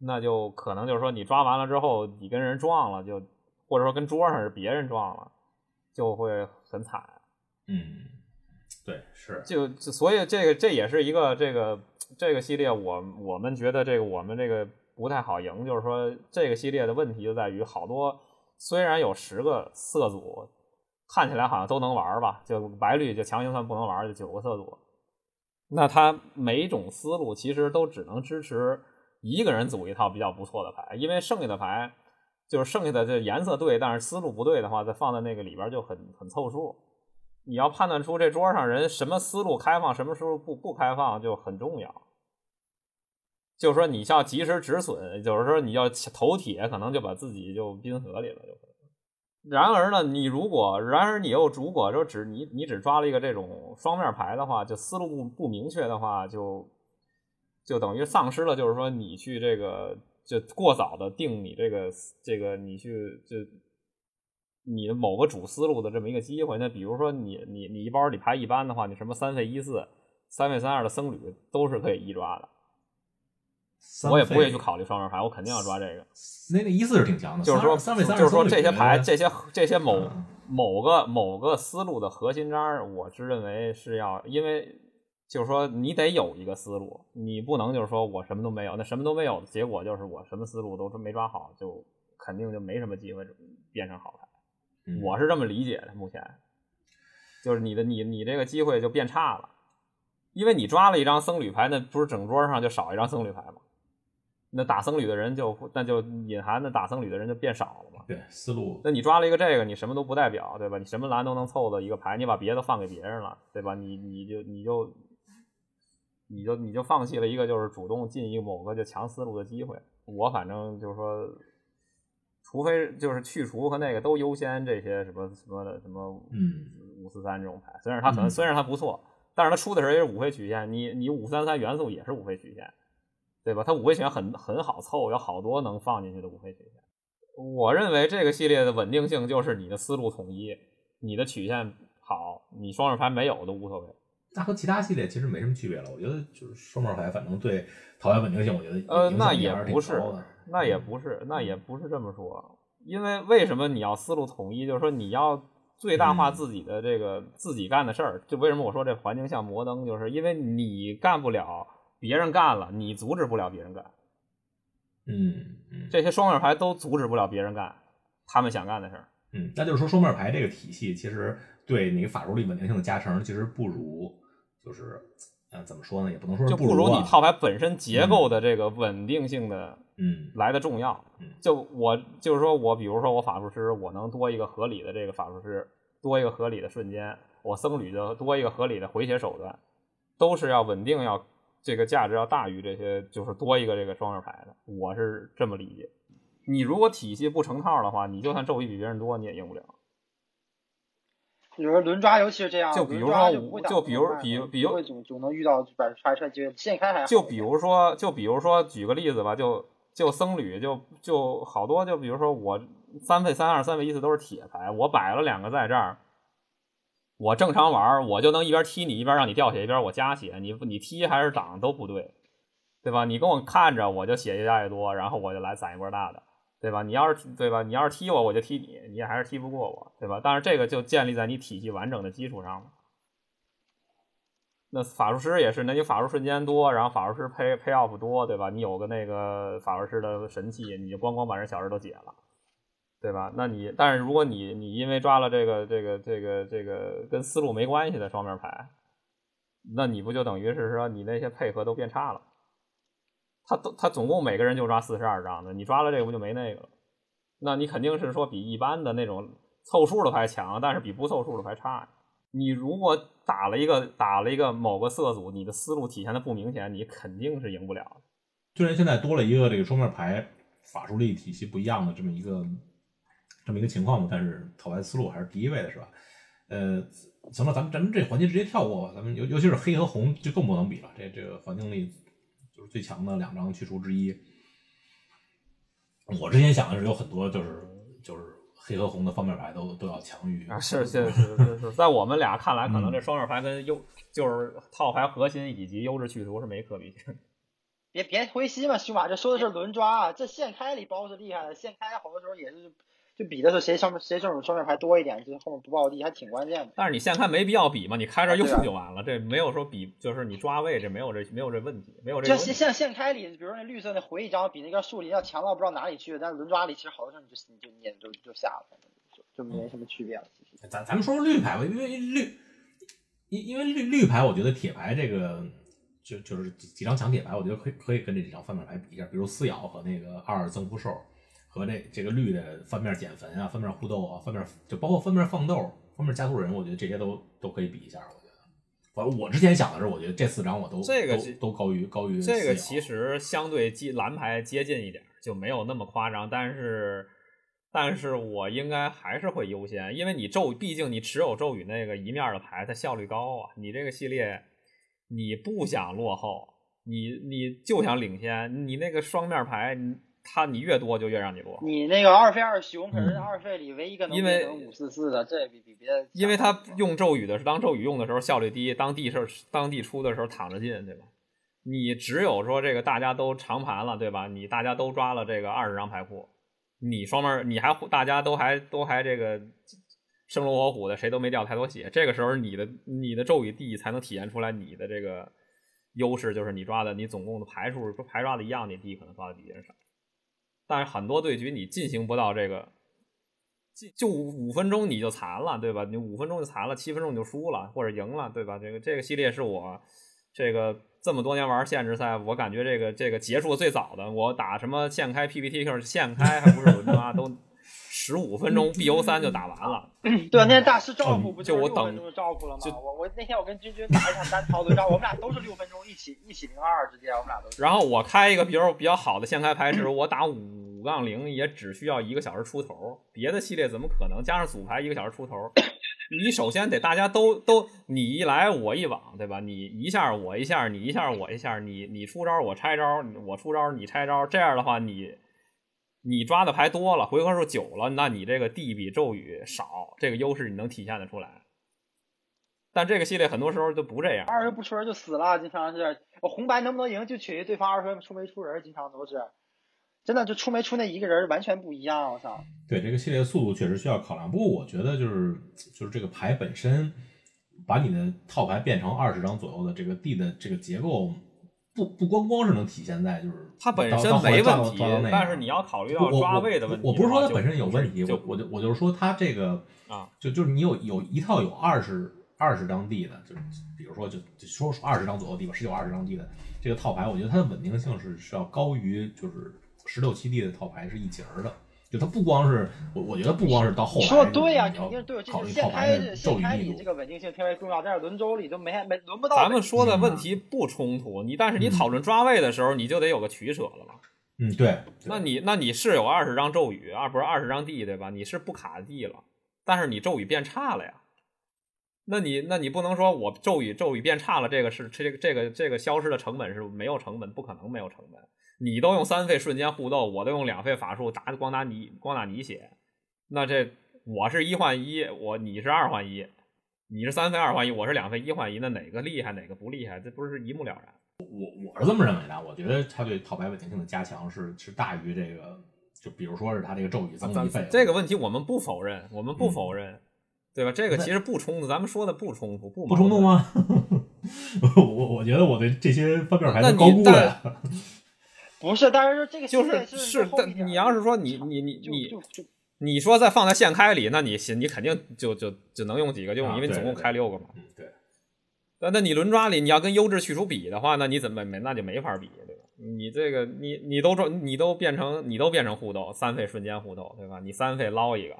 那就可能就是说你抓完了之后，你跟人撞了就，或者说跟桌上是别人撞了，就会很惨。嗯，对是就就所以这个这也是一个这个这个系列我我们觉得这个我们这个不太好赢，就是说这个系列的问题就在于好多虽然有十个色组，看起来好像都能玩吧，就白绿就强行算不能玩，就九个色组，那它每种思路其实都只能支持一个人组一套比较不错的牌，因为剩下的牌就是剩下的这颜色对，但是思路不对的话，再放在那个里边就很很凑数。你要判断出这桌上人什么思路开放，什么时候不不开放就很重要。就是说，你要及时止损，就是说你要投铁，可能就把自己就冰河里了，就。然而呢，你如果，然而你又如果说只你你只抓了一个这种双面牌的话，就思路不不明确的话，就就等于丧失了，就是说你去这个就过早的定你这个这个你去就你的某个主思路的这么一个机会。那比如说你你你一包里牌一般的话，你什么三费一四、三费三二的僧侣都是可以一抓的。我也不会去考虑双人牌，我肯定要抓这个。那那一四是挺强的，就是说，三位三就是说这些牌，这这些这些某嗯某个某个思路的核心章，我是认为是要，因为就是说你得有一个思路，你不能就是说我什么都没有，那什么都没有的结果就是我什么思路都没抓好，就肯定就没什么机会变成好牌。嗯我是这么理解的，目前就是你的你你这个机会就变差了，因为你抓了一张僧侣牌，那不是整桌上就少一张僧侣牌吗？那打僧侣的人就那就隐含的打僧侣的人就变少了嘛。对思路那你抓了一个这个，你什么都不代表，对吧？你什么蓝都能凑的一个牌，你把别的放给别人了，对吧？你你就你就你就你就放弃了一个就是主动进一个某个就强思路的机会。我反正就是说，除非就是去除和那个都优先这些什么什么的什么嗯五四三这种牌，虽然它可能嗯虽然它不错，但是它出的时候也是五费曲线，你你五三三元素也是五费曲线，对吧？它五位弦很很好凑，有好多能放进去的五位曲线。我认为这个系列的稳定性就是你的思路统一，你的曲线好，你双手牌没有都无所谓。那和其他系列其实没什么区别了。我觉得就是双面牌，反正对桃园稳定性，我觉得呃，那也不是，那也不是，那也不是这么说。因为为什么你要思路统一？就是说你要最大化嗯自己的这个、自己干的事儿。就为什么我说这环境像摩登，就是因为你干不了，别人干了，你阻止不了别人干。嗯嗯这些双面牌都阻止不了别人干他们想干的事儿。嗯，那就是说双面牌这个体系其实对那个法术力稳定性的加成，其实不如就是呃怎么说呢，也不能说是就不如你套牌本身结构的这个稳定性的嗯来的重要嗯。就我就是说我比如说我法术师，我能多一个合理的这个法术师，多一个合理的瞬间，我僧侣就多一个合理的回血手段，都是要稳定要这个价值要大于这些，就是多一个这个双面牌的，我是这么理解。你如果体系不成套的话，你就算咒语比别人多，你也赢不了。比如说轮抓，尤其是这样，就比如说就比如比如比如总总能遇到把发出来机会，现开还好就比如说，就比如说，举个例子吧，就就僧侣，就就好多，就比如说我三费三二三费一四都是铁牌，我摆了两个在这儿，我正常玩，我就能一边踢你一边让你掉血，一边我加血，你你踢还是挡都不对，对吧？你跟我看着，我就血越加越多，然后我就来攒一波大的，对吧？你要是对吧？你要是踢我，我就踢你，你也还是踢不过我，对吧？但是这个就建立在你体系完整的基础上了。那法术师也是，那你法术瞬间多，然后法术师配配 off 多，对吧？你有个那个法术师的神器，你就咣咣把人小人都解了，对吧？那你但是如果你你因为抓了这个这个这个这个跟思路没关系的双面牌，那你不就等于是说你那些配合都变差了？他都他总共每个人就抓四十二张的，你抓了这个不就没那个了？那你肯定是说比一般的那种凑数的牌强，但是比不凑数的牌差。你如果打了一个打了一个某个色组，你的思路体现的不明显，你肯定是赢不了的。虽然现在多了一个这个双面牌法术力体系不一样的这么一个这么一个情况嘛，但是套牌思路还是第一位的，是吧？呃，行了，咱们咱们这环节直接跳过吧，咱们尤尤其是黑和红就更不能比了，这这个环境力就是最强的两张去除之一。我之前想的是有很多就是就是黑和红的方面牌都都要强于啊，是是是是是，在我们俩看来，可能嗯这双面牌跟优就是套牌核心以及优质去除是没可比性。别别灰心嘛，徐马，这说的是轮抓啊，这现开里包是厉害的，现开好多时候也是就比的是谁上面谁这种双面牌多一点，就是后面不暴地还挺关键的。但是你现看没必要比嘛，你开这用就完了，这没有说比，就是你抓位这没有这没有这问题，没有这像个问题。现像现开里，比如说那绿色那回一张比那个树林要强到不知道哪里去，但是轮抓里其实好多时候你就你就你也就就下了，就就没什么区别了。其实咱咱们说说绿牌吧，因为绿，因因为绿绿牌，我觉得铁牌这个就就是几几张强铁牌，我觉得可以可以跟这几张翻面牌比一下，比如撕咬和那个二二增幅兽和那这个绿的翻面减坟啊，翻面互斗啊，翻面就包括翻面放豆、翻面加速人，我觉得这些都都可以比一下。我觉得，反正我之前想的是，我觉得这四张我都都这个其都高于高于这个其实相对接蓝牌接近一点，就没有那么夸张，但是。但是我应该还是会优先，因为你咒，毕竟你持有咒语那个一面的牌，它效率高啊。你这个系列，你不想落后，你你就想领先，你那个双面牌，你它你越多就越让你落。你那个二费二熊可是嗯二费里唯一一个能因为变成五四四的，这比比别的。因为他用咒语的是当咒语用的时候效率低，当地是当地出的时候躺着进，对吧？你只有说这个大家都长盘了，对吧？你大家都抓了这个二十张牌库，你双面你还大家都还都还这个生龙活虎的，谁都没掉太多血，这个时候你的你的咒语地才能体现出来你的这个优势，就是你抓的你总共的牌数牌抓的一样，你地可能抓的比别人少。但是很多对局你进行不到这个。进就五分钟你就残了，对吧？你五分钟就残了，七分钟你就输了或者赢了，对吧？这个这个系列是我这个这么多年玩限制赛，我感觉这个这个结束最早的。我打什么现开 PPTQ 现开还不是轮抓，都十五分钟 BO 三就打完了。对啊，那天大师照顾不就我等钟就照顾了吗？就我我那天我跟君君打一场单操轮抓，我们俩都是六分钟一起一起零二，直接我们俩都是。然后我开一个比如比较好的现开牌时，我打五杠零也只需要一个小时出头，别的系列怎么可能加上组牌一个小时出头？你首先得大家都都你一来我一往，对吧？你一下我一下，你一下我一下，你你出招我拆招，我出招你拆招，这样的话你你抓的牌多了，回合数久了，那你这个地比咒语少，这个优势你能体现得出来。但这个系列很多时候就不这样，二人不出人就死了，经常是我红白能不能赢就取决于对方二分出没出人，经常都是。真的就出没出那一个人完全不一样，我操！对这个系列速度确实需要考量，不过我觉得就是就是这个牌本身，把你的套牌变成二十张左右的这个地的这个结构，不不光光是能体现在就是它本身没问题但是你要考虑到抓位的问题我我不是说它本身有问题，就我我就我就是说它这个啊，就就是你有有一套有二十二十张地的，就是比如说就就说二十张左右地吧，十九二十张地的这个套牌，我觉得它的稳定性是是要高于就是十六七地的套牌是一截儿的。就它不光是我，我觉得不光是到后来，说的对呀、你要肯定对，这是现开现开里这。个稳定性特别重要，但是轮周里都没没轮不到。咱们说的嗯问题不冲突，你但是你嗯讨论抓位的时候，你就得有个取舍了嘛。嗯，对，那你那你是有二十张咒语，二不是二十张地对吧？你是不卡地了，但是你咒语变差了呀。那你那你不能说我咒语咒语变差了，这个是这个这个这个消失的成本是没有成本，不可能没有成本。你都用三费瞬间互斗，我都用两费法术打光打你光打你血，那这我是一换一，我你是二换一，你是三费二换一，我是两费一换一，那哪个厉害哪个不厉害？这不是一目了然。我我是这么认为的，我觉得他对套牌稳定性的加强是是大于这个，就比如说是他这个咒语增一费，这个问题我们不否认，我们不否嗯认，对吧？这个其实不冲突，咱们说的不冲突，不不冲突吗？我我觉得我对这些方面还是高估了呀。不是，但是这个盾？就是是，但你要是说你你你你你说再放在现开里，那你你肯定就就只能用几个就因为你总共开六个嘛。嗯，对，那那你轮抓里你要跟优质去除比的话，那你怎么没那就没法比，对吧？你这个你你都说你都变成你都变成互斗，三费瞬间互斗，对吧？你三费捞一个，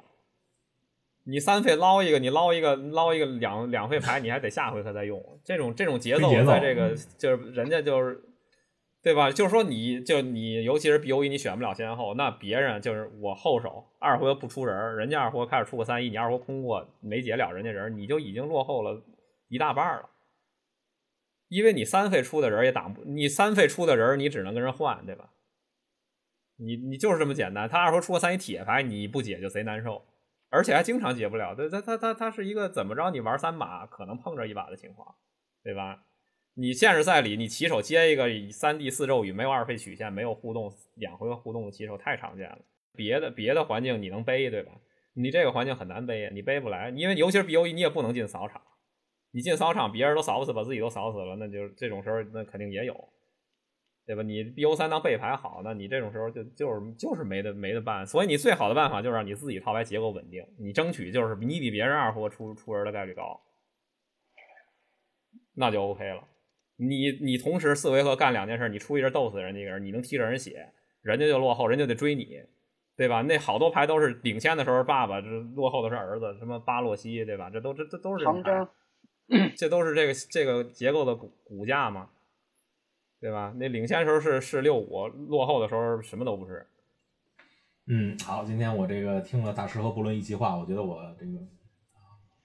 你三费捞一个，你捞一个捞一个两两费牌，你还得下回合再用。这种这种节奏在这个嗯就是人家就是。对吧？就是说你，就你，尤其是 B O E，你选不了先后，那别人就是我后手二回合不出人，人家二回开始出个三一，你二回合空过没解了人家人，你就已经落后了一大半了。因为你三费出的人也挡不，你三费出的人你只能跟人换，对吧？你你就是这么简单。他二回出个三一铁牌，你不解就贼难受，而且还经常解不了。对，他他他他是一个怎么着？你玩三把可能碰着一把的情况，对吧？你现实赛里，你起手接一个三 D 四咒语，没有二费曲线，没有互动，两回合互动的起手太常见了。别的别的环境你能背，对吧？你这个环境很难背呀，你背不来，因为尤其是 BOE，你也不能进扫场。你进扫场，别人都扫不死，把自己都扫死了，那就这种时候，那肯定也有，对吧？你 BO 三当背牌好，那你这种时候就就是就是没得没得办。所以你最好的办法就是让你自己套牌结构稳定，你争取就是你比别人二货出出人的概率高，那就 OK 了。你你同时四回合干两件事，你出一人斗死人家一个人，你能踢着人血，人家就落后，人家得追你，对吧？那好多牌都是领先的时候爸爸，这落后的是儿子，什么巴洛西，对吧？这都这这都是这 这都是这个这个结构的骨骨架嘛，对吧？那领先时候是是六五，落后的时候什么都不是。嗯，好，今天我这个听了大师和布伦一席话，我觉得我这个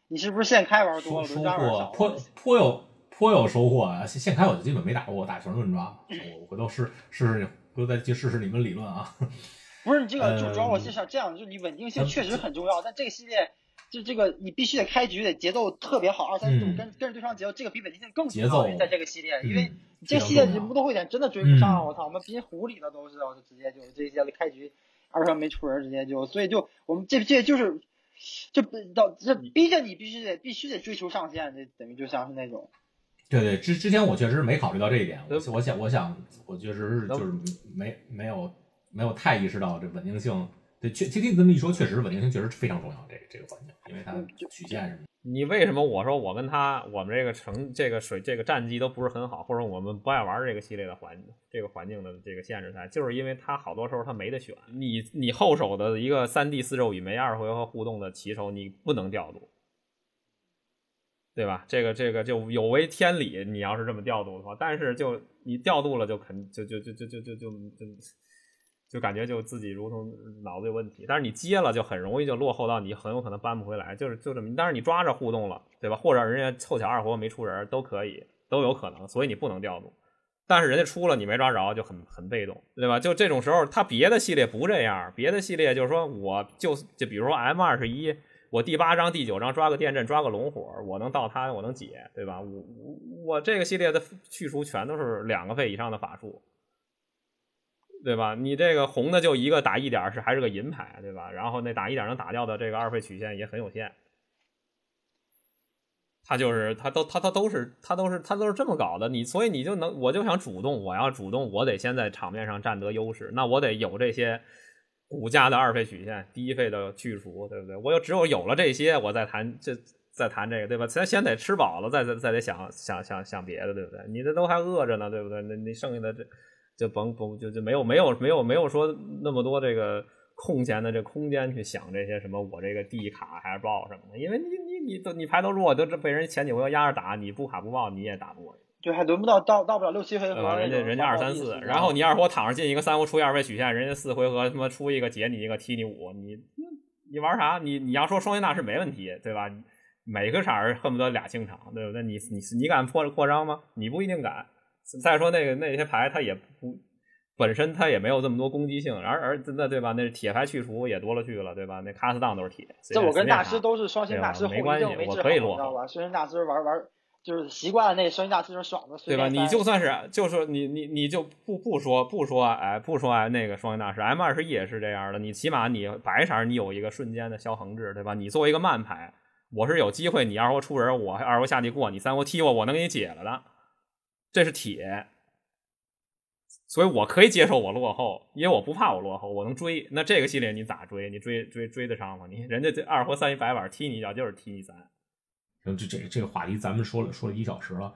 你是不是现开玩多了，收获颇少了？颇有颇有收获啊！现现开我就基本没打过，我打全是轮抓，我回头试试试，回头再去试试你们理论啊。不是你这个，就主要我嗯是想这样，就你稳定性嗯确实很重要，但这个系列就这个你必须得开局得节奏特别好，二三四五嗯跟跟着对方节奏，这个比稳定性更重节奏要。在这个系列，因为这个系列人不都会点真的追不上，我操，我们拼狐狸的都是，我就直接就这些开局二分没出人，直接就，所以就我们这这就是。就到这逼着你必须得必须得追求上限，这等于就像是那种对对，之之前我确实没考虑到这一点，我想我想我确实是就是没没有没有太意识到这稳定性。对，确听听这么一说，确实稳定性确实非常重要，这个这个环境，因为它曲线什么。你为什么我说我跟他我们这个成这个水这个战绩都不是很好，或者我们不爱玩这个系列的环这个环境的这个限制赛，就是因为他好多时候他没得选。你你后手的一个三 D 四咒语没二回合互动的骑手，你不能调度，对吧？这个这个就有违天理。你要是这么调度的话，但是就你调度了，就肯就就就就就就就就就感觉就自己如同脑子有问题。但是你接了，就很容易就落后到你很有可能扳不回来。就是就这么，但是你抓着互动了，对吧？或者人家凑巧二活没出人，都可以，都有可能。所以你不能调度。但是人家出了，你没抓着，就很很被动，对吧？就这种时候，他别的系列不这样，别的系列就是说，我就就比如说 M 二十一，我第八章、第九章抓个电阵，抓个龙火，我能到他，我能解，对吧？我我我这个系列的去除全都是两个费以上的法术，对吧？你这个红的就一个打一点是还是个银牌，对吧？然后那打一点能打掉的这个二费曲线也很有限。他就是他都他他都是他都是他都是这么搞的，你所以你就能我就想主动，我要主动，我得先在场面上占得优势，那我得有这些股价的二费曲线，第一费的去除，对不对？我又只有有了这些，我再谈这再谈这个，对吧？咱先得吃饱了，再再再得想想想想别的，对不对？你这都还饿着呢，对不对？那你剩下的这就甭甭就就没有没有没有没有说那么多这个空闲的这空间去想这些什么我这个地卡还是爆什么的，因为你你你都你牌都弱，都这被人前几回合压着打，你不卡不爆你也打不过去。就还轮不到到到不了六七回合？人家人家二三四，然后后你二货躺着进一个三五出一二位曲线，人家四回合他妈出一个解你一个踢你五，你你玩啥？你你要说双星大师没问题，对吧？每个色儿恨不得俩清场，对不对？你你你敢扩扩张吗？你不一定敢。再说那个那些牌，它也不本身它也没有这么多攻击性，而而那对吧？那铁牌去除也多了去了，对吧？那卡斯当都是铁。这我跟大师师都是双星大师后遗症没治好，你知道吧？双星大师玩玩。就是习惯了那双音大师那爽的，对吧？你就算是，就是你你你就不不说不说哎不说哎那个双音大师 M 二十一也是这样的，你起码你白色你有一个瞬间的消横置，对吧？你作为一个慢牌，我是有机会你二活出人，我二活下地过，你三活踢我，我能给你解了的，这是铁，所以我可以接受我落后，因为我不怕我落后，我能追。那这个系列你咋追？你追追追得上吗？你人家这二活三一白板踢你一脚就是踢你三。这这这个话题咱们说了说了一小时了，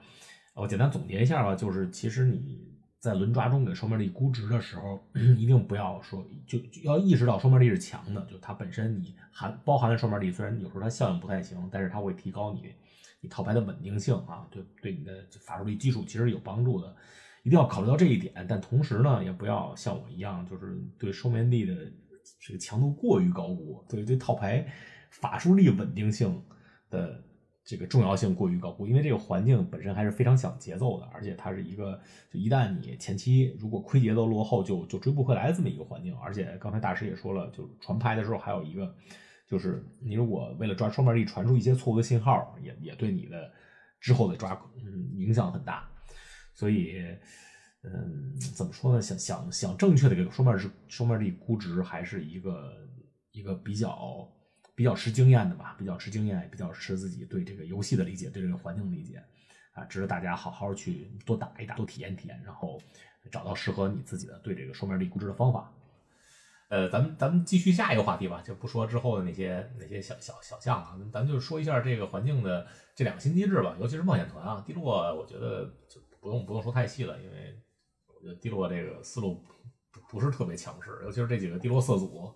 我简单总结一下吧，就是其实你在轮抓中给双面力估值的时候，一定不要说就就要意识到双面力是强的，就它本身你含包含的双面力，虽然有时候它效应不太行，但是它会提高你你套牌的稳定性啊，对对你的法术力基础其实有帮助的，一定要考虑到这一点。但同时呢，也不要像我一样，就是对双面力的这个强度过于高估，对对套牌法术力稳定性的。这个重要性过于高估，因为这个环境本身还是非常讲节奏的，而且它是一个就一旦你前期如果亏节奏落后，就就追不回来这么一个环境。而且刚才大师也说了，就传拍的时候还有一个，就是你如果为了抓双面力传出一些错误的信号，也也对你的之后的抓嗯影响很大。所以嗯，怎么说呢？想想想正确的这个双面是双面力估值，还是一个一个比较。比较吃经验的吧，比较吃经验，比较吃自己对这个游戏的理解，对这个环境的理解，啊，值得大家好好去多打一打，多体验体验，然后找到适合你自己的对这个双面力估值的方法。呃，咱们咱们继续下一个话题吧，就不说之后的那些那些小小小项了，咱就说一下这个环境的这两个新机制吧，尤其是冒险团啊，地洛，我觉得就不用不用说太细了，因为我觉得地洛这个思路不不是特别强势，尤其是这几个地洛色组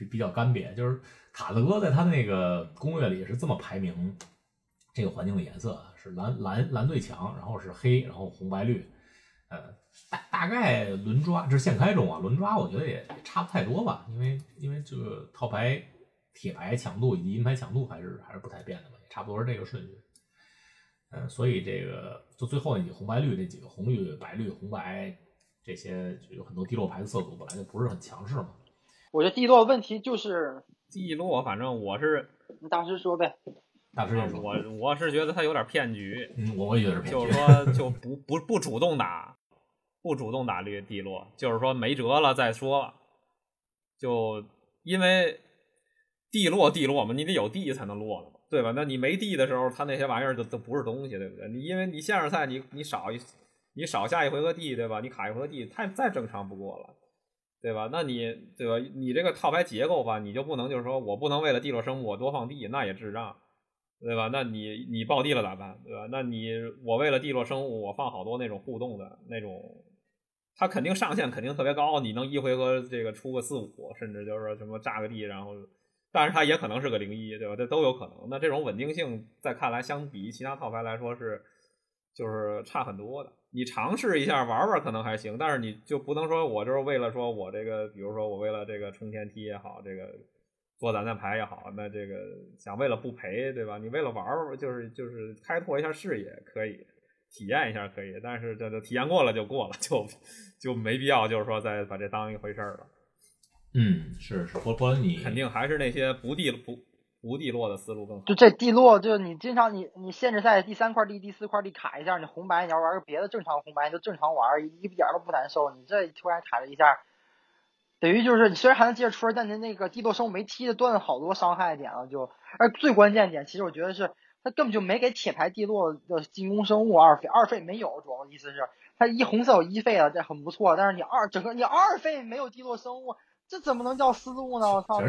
比比较干瘪，就是。卡子哥在他的那个攻略里是这么排名这个环境的颜色：是蓝蓝蓝最强，然后是黑，然后红白绿。呃，大大概轮抓这是现开中啊，轮抓我觉得也差不太多吧，因为因为这个套牌铁牌强度以及银牌强度还是还是不太变的嘛，也差不多是这个顺序。嗯，所以这个就最后那几个红白绿这几个红绿白绿红白这些就有很多低落牌的色组本来就不是很强势嘛。我觉得地落问题就是。地落，反正我是你，大师说呗。大师说。我我是觉得他有点骗局。嗯，我也觉得是骗局。就是说，就不不不主动打，不主动打绿地落，就是说没辙了再说。就因为地落地落嘛，你得有地才能落了嘛，对吧？那你没地的时候，他那些玩意儿都都不是东西，对不对？你因为你线上赛，你你少一你少下一回合地，对吧？你卡一回合地，太再正常不过了。对吧？那你对吧？你这个套牌结构吧，你就不能就是说我不能为了地落生物我多放地，那也智障，对吧？那你你爆地了咋办？对吧？那你我为了地落生物，我放好多那种互动的那种，它肯定上限肯定特别高，你能一回合这个出个四五，甚至就是说什么炸个地，然后，但是它也可能是个零一，对吧？这都有可能。那这种稳定性在看来，相比其他套牌来说是就是差很多的。你尝试一下玩玩可能还行，但是你就不能说我就是为了说我这个，比如说我为了这个冲天梯也好，这个做咱那牌也好，那这个想为了不赔，对吧？你为了玩玩，就是就是开拓一下视野可以，体验一下可以，但是这就体验过了就过了，就就没必要就是说再把这当一回事儿了。嗯，是是，波波你肯定还是那些不地不。无地落的思路更好。就这地落，就是你经常你你限制赛第三块地、第四块地卡一下，你红白你要玩个别的正常红白你就正常玩，一点都不难受。你这突然卡了一下，等于就是你虽然还能接着出，但您那个地落生物没踢的断了好多伤害点了。就而最关键点，其实我觉得是他根本就没给铁牌地落的进攻生物二费，二费没有。主要意思是他一红色有一费了，这很不错。但是你二整个你二费没有地落生物。这怎么能叫思路呢？我操！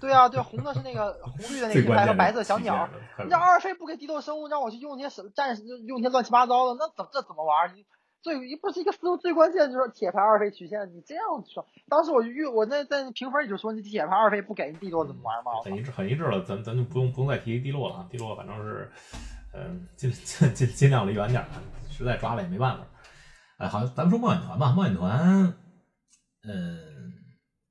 对啊，对，红的是那个红绿的那个 银牌和白色小鸟。你这二费不给地头生物，让我去用那些战士，用那些乱七八糟的，那怎这怎么玩？你最不是一个思路，最关键就是铁牌二费曲线，你这样说，当时我遇我那在评分里就说你铁牌二费不给地洛怎么玩嘛？很一致，很一致了，咱咱就不用不用再提地落了，地落反正是，嗯，尽尽尽尽量离远点儿，实在抓了也没办法。哎，好，咱们说冒险团吧，冒险团，嗯，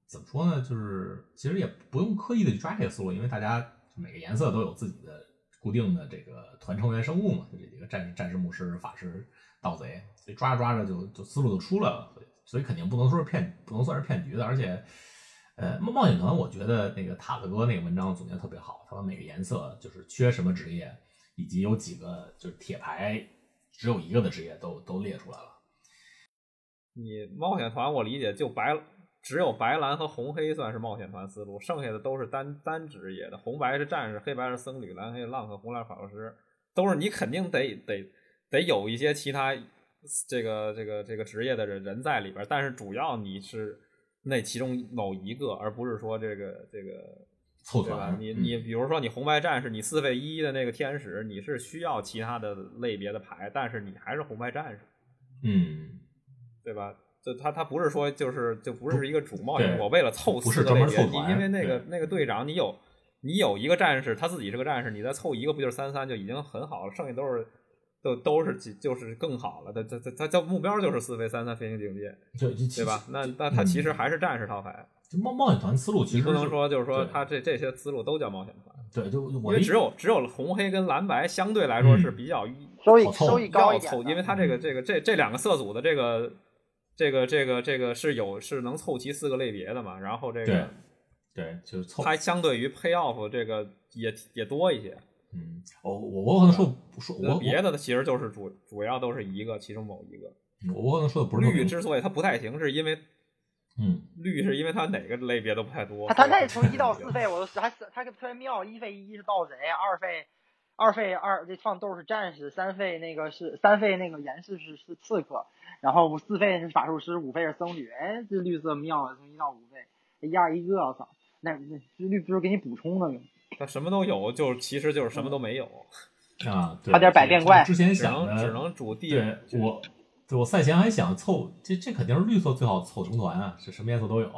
怎么说呢？就是其实也不用刻意的去抓这个思路，因为大家每个颜色都有自己的固定的这个团成员生物嘛，就这几个战士、战士、牧师、法师、盗贼，所以抓着抓着就就思路就出来了，所以所以肯定不能说是骗，不能算是骗局的，而且。呃，冒冒险团，我觉得那个塔子哥那个文章总结特别好，他把每个颜色就是缺什么职业，以及有几个就是铁牌只有一个的职业都都列出来了。你冒险团，我理解就白了，只有白蓝和红黑算是冒险团思路，剩下的都是单单职业的。红白是战士，黑白是僧侣，蓝黑浪客，红蓝法师，都是你肯定得得得有一些其他这个这个这个职业的人人在里边，但是主要你是那其中某一个，而不是说这个这个凑团？，你嗯你比如说你红白战士，你四费一的那个天使，你是需要其他的类别的牌，但是你还是红白战士。嗯，对吧？就他他不是说就是就不是一个主冒险，对我为了凑四个类别，凑团你因为那个那个队长，你有你有一个战士，他自己是个战士，你再凑一个不就是三三就已经很好了，剩下都是都都是几就是更好了。他他他他叫目标就是四飞三三飞行境界，就就对吧？那那他其实还是战士套牌，就冒冒险团思路其实你不能说就是说他这这些思路都叫冒险团，对，就因为只有只有红黑跟蓝白相对来说是嗯比较收益收益高，一点，因为它这个这个这这两个色组的这个这个这个这个是有是能凑齐四个类别的嘛，然后这个对就凑它相对于 pay off 这个也也多一些，嗯，我我我可能说说我我别的其实就是主主要都是一个其中某一个。我我可能说的不是绿之所以它不太行，是因为嗯绿是因为它哪个类别都不太多。它它那从一到四 费我都是还是他特别妙，一费一是盗贼，二费二费二这放豆是战士，三费那个是三费那个严氏是是刺客，然后四费是法术师，五费是僧侣，哎，这绿色妙啊，从一到五费，一样一个，我操，那那这绿不是给你补充的吗？它什么都有，就是其实就是什么都没有，啊，对差点百变怪之前想只能主地。对我，我赛前还想凑，这这肯定是绿色最好凑成团啊，是什么颜色都有。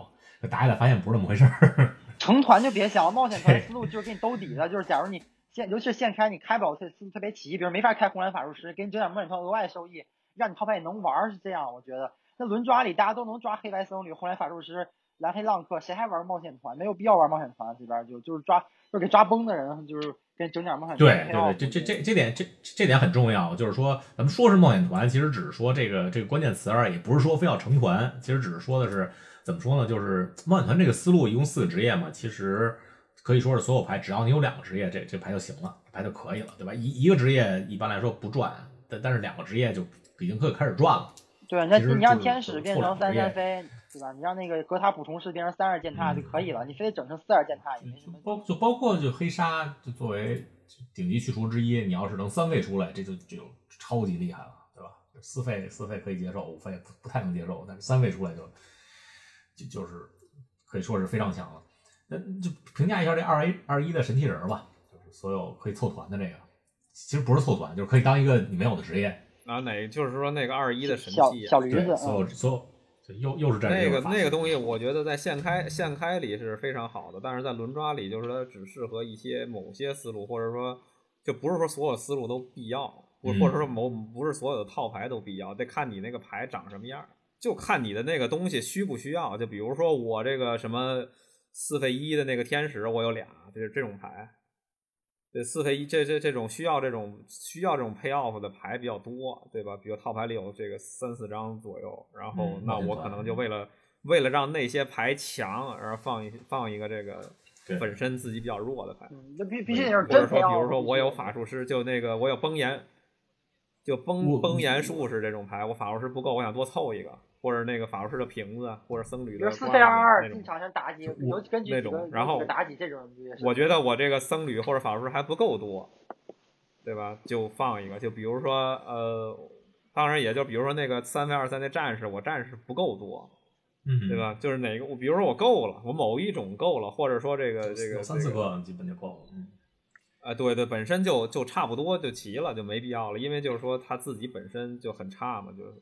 打起来发现不是那么回事儿。成团就别想了，冒险团思路就是给你兜底的，就是假如你现，尤其是现开你开不了特思路特别齐，比如没法开红蓝法术师，给你整点冒险团额外收益，让你套牌也能玩儿是这样，我觉得。那轮抓里大家都能抓黑白僧侣、红蓝法术师、蓝黑浪客，谁还玩冒险团？没有必要玩冒险团，这边就就是抓就是给抓崩的人，就是给整点冒险团。对对对，这这这这点这这点很重要，就是说咱们说是冒险团，其实只是说这个这个关键词而已，不是说非要成团，其实只是说的是怎么说呢？就是冒险团这个思路一共四个职业嘛，其实可以说是所有牌只要你有两个职业，这这牌就行了，牌就可以了，对吧？一一个职业一般来说不赚，但但是两个职业就已经可以开始转了。对，那你让天使变成三三飞，对吧？你让那个格塔普通式变成三二践踏就可以了，你非得整成四二践踏也没什么。包就包括就黑鲨，就作为顶级去除之一，你要是能三费出来，这就就超级厉害了，对吧？四费四费可以接受，五费不不太能接受，但是三费出来就就就是可以说是非常强了。那就评价一下这二 A 二一的神器人吧，就是所有可以凑团的这个，其实不是凑团，就是可以当一个你没有的职业，啊，哪就是说那个二一的神器啊，对，小驴子，所所有就又又是战士那个那个东西，我觉得在现开现开里是非常好的，但是在轮抓里，就是它只适合一些某些思路，或者说就不是说所有思路都必要，或嗯或者说某不是所有的套牌都必要，得看你那个牌长什么样儿，就看你的那个东西需不需要。就比如说我这个什么四费一的那个天使，我有俩，就是这种牌。这四费一这这这种需要这种需要这种 pay off 的牌比较多，对吧？比如套牌里有这个三四张左右，然后嗯那我可能就为了为了让那些牌强，而放一放一个这个本身自己比较弱的牌，嗯那必必须得是或者说真培养。比如说我有法术师，就那个我有崩岩，就崩崩岩术士这种牌，我法术师不够，我想多凑一个，或者那个法术师的瓶子，或者僧侣的四瓜子费二二那种进场先打几个，我有根据那种然后有几个打几这种。我觉得我这个僧侣或者法术师还不够多，对吧？就放一个，就比如说呃，当然也就比如说那个三费二三的战士，我战士不够多，嗯，对？吧？就是哪个我比如说我够了，我某一种够了，或者说这个这个三四个个基本就够了，嗯。啊，对对，本身就就差不多就齐了，就没必要了，因为就是说他自己本身就很差嘛，就是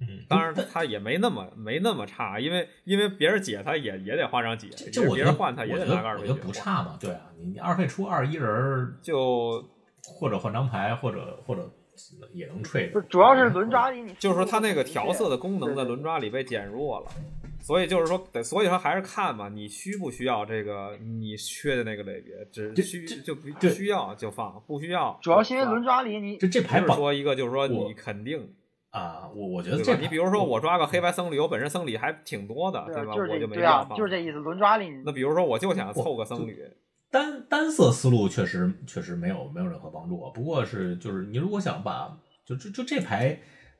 嗯，当然他也没那么没那么差，因为因为别人解他也也得花张解，这我觉得别人换他也得拿个二费觉得我觉得不差嘛，对啊，你你二费出二一人儿，就或者换张牌，或者或者也能吹不。是，主要是轮抓里你就是说他那个调色的功能在轮抓里被减弱了，所以就是说，得所以说还是看嘛，你需不需要这个你缺的那个类别，只需就不对需要就放，不需要主要是因为轮抓里你这这牌绑不是说一个就是说你肯定啊，我我觉得？这你比如说我抓个黑白僧侣，我本身僧侣还挺多的，对吧就是我就没这对啊，必要放。就是这意思。轮抓里你那比如说我就想凑个僧侣，单单色思路确实确实没有没有任何帮助啊。不过是就是你如果想把就就就这牌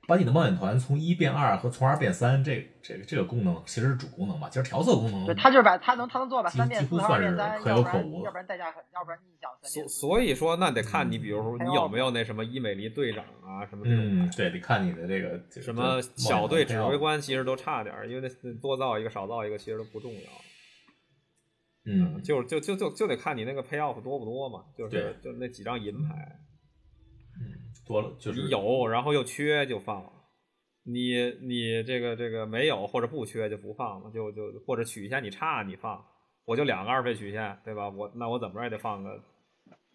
把你的冒险团从一变二和从二变三，这这个这个功能其实是主功能吧。其实调色功能对，他就是把他能他能做到把三变四和二几乎算是变三，可有可无要不然代价很，要不然逆向三所。所以说那得看你，嗯比如说你有没有那什么伊美丽队长啊，什么这种嗯，对，得看你的这个什么小队指挥官其实都差点儿，因为那多造一个少造一个其实都不重要。嗯，就就就就就得看你那个 pay off 多不多嘛，就是就那几张银牌，多了就是你有然后又缺就放，你你这个这个没有或者不缺就不放了，就就或者曲线你差你放，我就两个二倍曲线对吧？我那我怎么着也得放个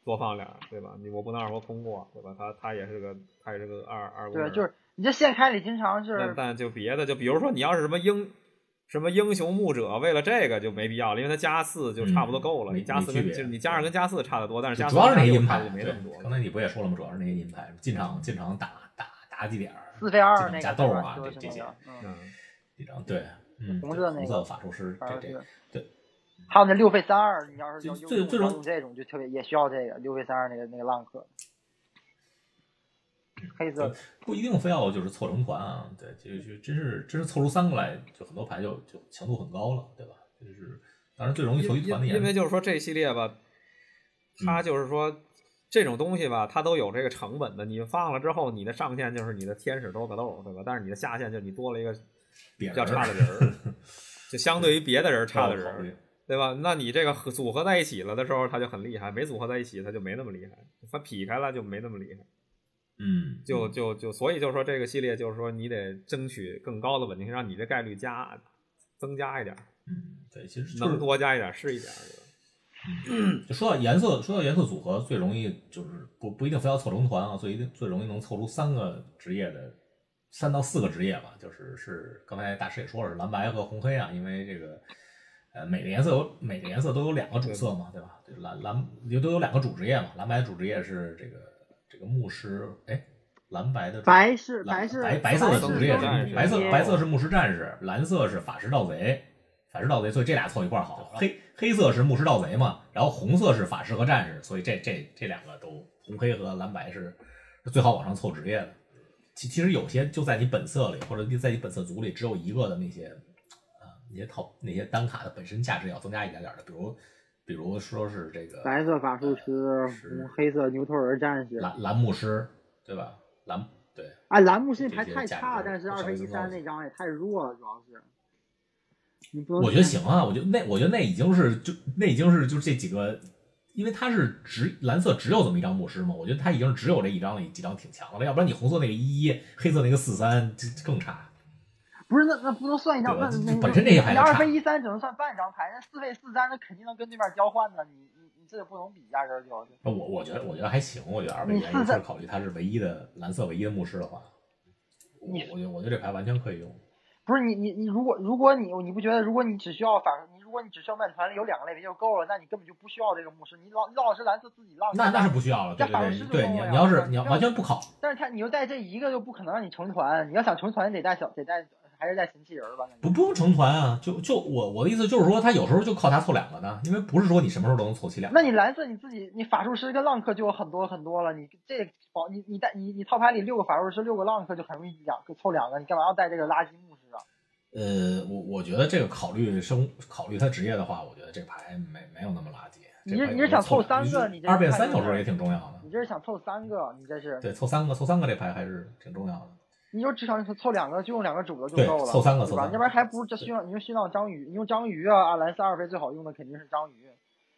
多放俩对吧？你我不能让我空过对吧？他他也是个他也是个二二五对，就是你这线开里经常但是但就别的，就比如说你要是什么英什么英雄牧者，为了这个就没必要了，因为它加四就差不多够了。嗯你加四跟就是你加二跟加四差得多，但是加四主要是那银牌就，没那么多，刚才你不也说了吗？主要是那些银牌，进场进场打打打几点儿，四费二那个加豆啊，说这这些嗯，嗯，几张对，嗯，红色那个红色法术师，这这对。还有那六费三二，你要是用最最这种就特别也需要这个六费三二那个那个浪克，黑色的不一定非要就是凑成团啊，对，就就真是真是凑出三个来，就很多牌就就强度很高了，对吧？就是当然最容易凑一团的因为就是说这系列吧，它嗯就是说。这种东西吧，它都有这个成本的。你放了之后，你的上限就是你的天使多个豆，对吧？但是你的下限就是你多了一个比比较差的人儿，就相对于别的人差的人儿。对吧？那你这个组合在一起了的时候，他就很厉害；没组合在一起，他就没那么厉害。他劈开了就没那么厉害。嗯，就就就，所以就是说这个系列就是说你得争取更高的稳定性，让你这概率加增加一点，嗯，对，其实、就是、能多加一点是一点。嗯，就说到颜色，说到颜色组合，最容易就是不不一定非要凑成团啊，所以最容易能凑出三个职业的三到四个职业吧，就是是刚才大师也说了是蓝白和红黑啊，因为这个。呃，每个颜色有每个颜色都有两个主色嘛，对吧？对蓝蓝就都有两个主职业嘛。蓝白主职业是这个这个牧师，哎，蓝白的白是白是白白色的主职业是白色白色是牧师战士，蓝色是法师盗贼，法师盗贼，所以这俩凑一块儿好。黑黑色是牧师盗贼嘛，然后红色是法师和战士，所以这这这两个都红黑和蓝白是是最好往上凑职业的。其其实有些就在你本色里，或者在你本色组里只有一个的那些。那些套那些单卡的本身价值要增加一点点的，比如，比如说是这个白色法术师，黑色牛头人战士，蓝蓝牧师，对吧？蓝对。哎，蓝牧师牌太差，但是二分一三那张也太弱了，主要是。你不我觉得行啊，我觉得那我觉得那已经是就那已经是就是这几个，因为它是只蓝色只有这么一张牧师嘛，我觉得它已经只有这一张了，几张挺强了，要不然你红色那个一一，黑色那个四三更差。不是，那那不能算一张，那那本身这一牌你二费一三只能算半张牌，那四费四三那肯定能跟对面交换的，你你你这个不能比，压根儿就。我我觉得我觉得还行，我觉得二费一三是考虑它是唯一的蓝色唯一的牧师的话，我我觉得我觉得这牌完全可以用。不是你你你如果如果你你不觉得如果你只需要反你如果你只需要曼团里有两个类别就够了，那你根本就不需要这个牧师，你老你老是蓝色自己浪。那那是不需要了，对对对对，你你要是你要完全不考，但是他你又带这一个就不可能让你成团，你要想成团得带小得带。还是带神器人吧？不不用成团啊，就就我我的意思就是说，他有时候就靠他凑两个呢，因为不是说你什么时候都能凑齐两个。那你蓝色你自己，你法术师跟浪客就有很多很多了，你这保你你带你你套牌里六个法术师六个浪客就很容易两个凑两个，你干嘛要带这个垃圾牧师啊？呃，我我觉得这个考虑生考虑他职业的话，我觉得这牌没没有那么垃圾。你是你是想凑三个？你二变三有时候也挺重要的。你这是想凑三个？你这是对凑三个凑三个这牌还是挺重要的。你就至少凑两个，就用两个主的就够了，凑三个，对吧？要不然还不如这虚浪，你用虚浪章鱼，你用章鱼啊，啊蓝色二费最好用的肯定是章鱼。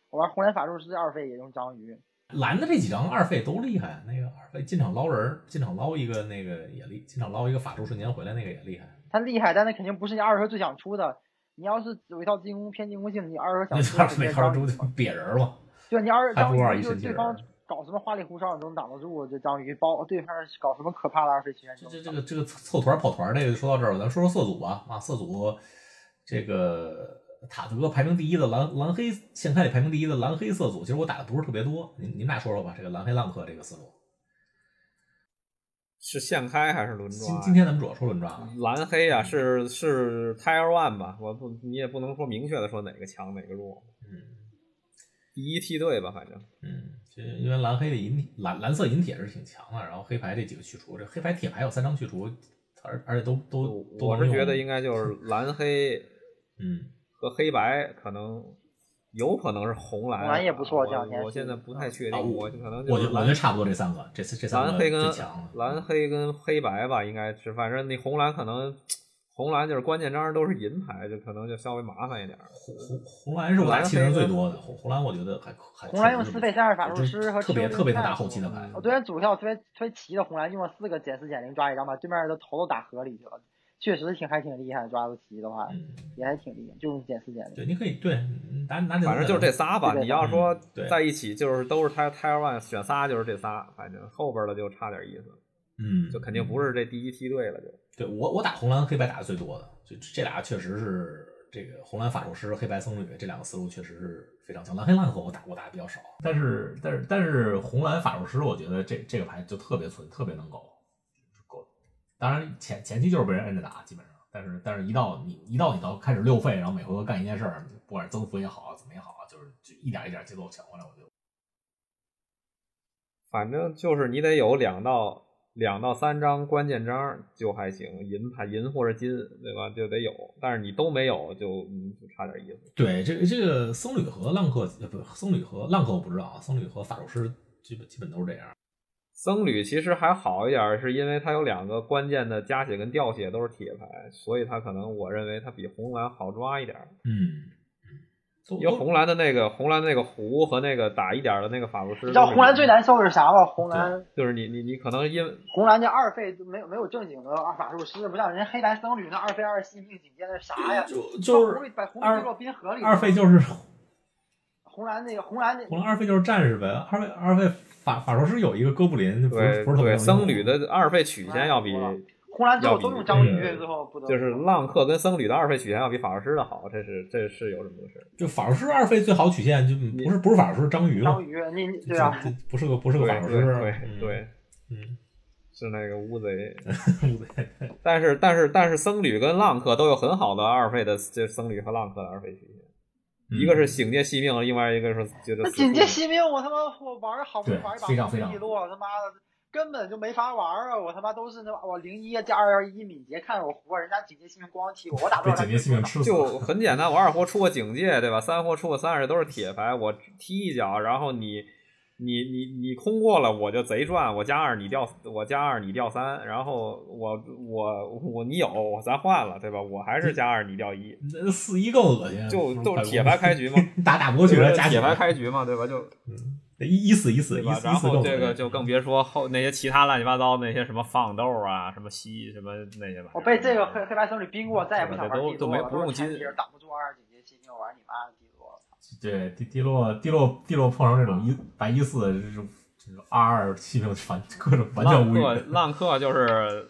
我玩红蓝法术师二费也用章鱼，蓝的这几张二费都厉害，那个二费进场捞人，进场捞一个那个也厉，进场捞一个法术瞬间回来那个也厉害。他厉害，但那肯定不是你二费最想出的。你要是有一套进攻偏进攻性，你二回合那想出二费二章中瘪人儿嘛，就你二章鱼就对方搞什么花里胡哨都能挡得住，这章鱼包对方搞什么可怕的二费曲线这这这个这个凑团跑团这个说到这儿了，咱说说色组吧啊，色组这个塔德排名第一的蓝蓝黑现开里排名第一的蓝黑色组，其实我打的不是特别多，你你们俩说说吧，这个蓝黑浪客这个思路。是现开还是轮抓呀？今今天咱们主要说轮抓啊，蓝黑啊，是是 Tier One 吧？我不，你也不能说明确的说哪个强哪个弱，嗯第一梯队吧，反正嗯，这因为蓝黑的银蓝蓝色银铁是挺强的，然后黑牌这几个去除，这黑牌铁牌有三张去除，而而且都都都我是觉得应该就是 蓝黑嗯和黑白可能有可能是红蓝，蓝也不错我这两天我现在不太确定，啊我可能我就我觉得差不多这三个，这这三个蓝黑跟。蓝黑跟黑白吧，应该是反正你红蓝可能红蓝就是关键章都是银牌，就可能就稍微麻烦一点儿。红红红蓝是我打气人最多的，红红蓝我觉得还还红蓝用四费三二法术师和特别特别能打后期的牌。我昨天组票特别特别齐的红蓝用了四个减四减零抓一张，把对面的头都打河里去了，确实挺还挺厉害，抓的齐的话嗯，也还挺厉害，就用减四减零对，你可以对拿拿反正就是这仨吧。你要说在一起，就是都是 Tier Tier One 选仨，就是这仨，反正后边的就差点意思，嗯，就肯定不是这第一梯队了，就。对我我打红蓝黑白打的最多的，就这俩确实是这个红蓝法术师、黑白僧侣这两个思路确实是非常强。蓝黑浪客我打我打的比较少，但是但是但是红蓝法术师我觉得这这个牌就特别存，特别能够够。当然前前期就是被人摁着打，基本上，但是但是一到你一到你到开始六费，然后每回合干一件事儿，不管是增幅也好，怎么也好，就是就一点一点节奏抢过来，我就。反正就是你得有两道两到三张关键章就还行，银牌银或者金，对吧？就得有，但是你都没有就嗯就差点意思。对，这个这个僧侣和浪客呃不僧侣和浪客我不知道啊，僧侣和法术师基本基本都是这样。僧侣其实还好一点，是因为它有两个关键的加血跟掉血都是铁牌，所以它可能我认为它比红蓝好抓一点。嗯，因为红蓝的那个红蓝的那个弧和那个打一点的那个法术师，你知道红蓝最难受是啥吗？红蓝就是你你你可能因红蓝这二费都没有没有正经的二法术师，不像人家黑白僧侣那二费二细命紧接着啥呀？就就是把红二绿落冰河里，二费就是红蓝那个红蓝那红蓝二费就是战士呗，二费二费法法术师有一个哥布林，就不是不是特别僧侣的二费曲线要比红蓝之后都用章鱼，嗯最后不得就是浪客跟僧侣的二费曲线要比法术师的好，这是这是有这么个事儿。就法术师二费最好曲线就不是不是法术师章鱼嘛章，鱼，你你对啊，不是个不是个法术师，对对嗯是那个乌贼。乌贼，但是但是但是僧侣跟浪客都有很好的二费的，这僧侣和浪客的二费曲线，嗯一个是醒戒惜命，另外一个是觉得那警戒惜命，我他妈我玩儿好不容易对玩一把非常非常地落，他妈的根本就没法玩啊！我他妈都是那我零一加二幺一敏捷，看着我活，人家警戒性命光踢我，我打不了警戒性命吃死就，很简单，我二货出个警戒，对吧？三货出个三十都是铁牌，我踢一脚，然后你你你你空过了，我就贼赚，我加二你掉，我加二你掉三，然后我我我你有，咱换了，对吧？我还是加二你掉一，那四一更恶心，就都是铁牌开局嘛，打打不过去了，加铁牌开局嘛，对吧？就一一死一死？一死一然后死更恶心这个就更别说后那些其他乱七八糟那些什么放豆啊，什么吸什么那些吧。我被这个黑黑白僧侣冰过，再也不想玩地都都没不用金挡不住二警戒惜命，我玩你妈的地落。对，地地落地落地落碰上这种一白一四这种这种 R 二气命反各种完全无浪客语。浪客就是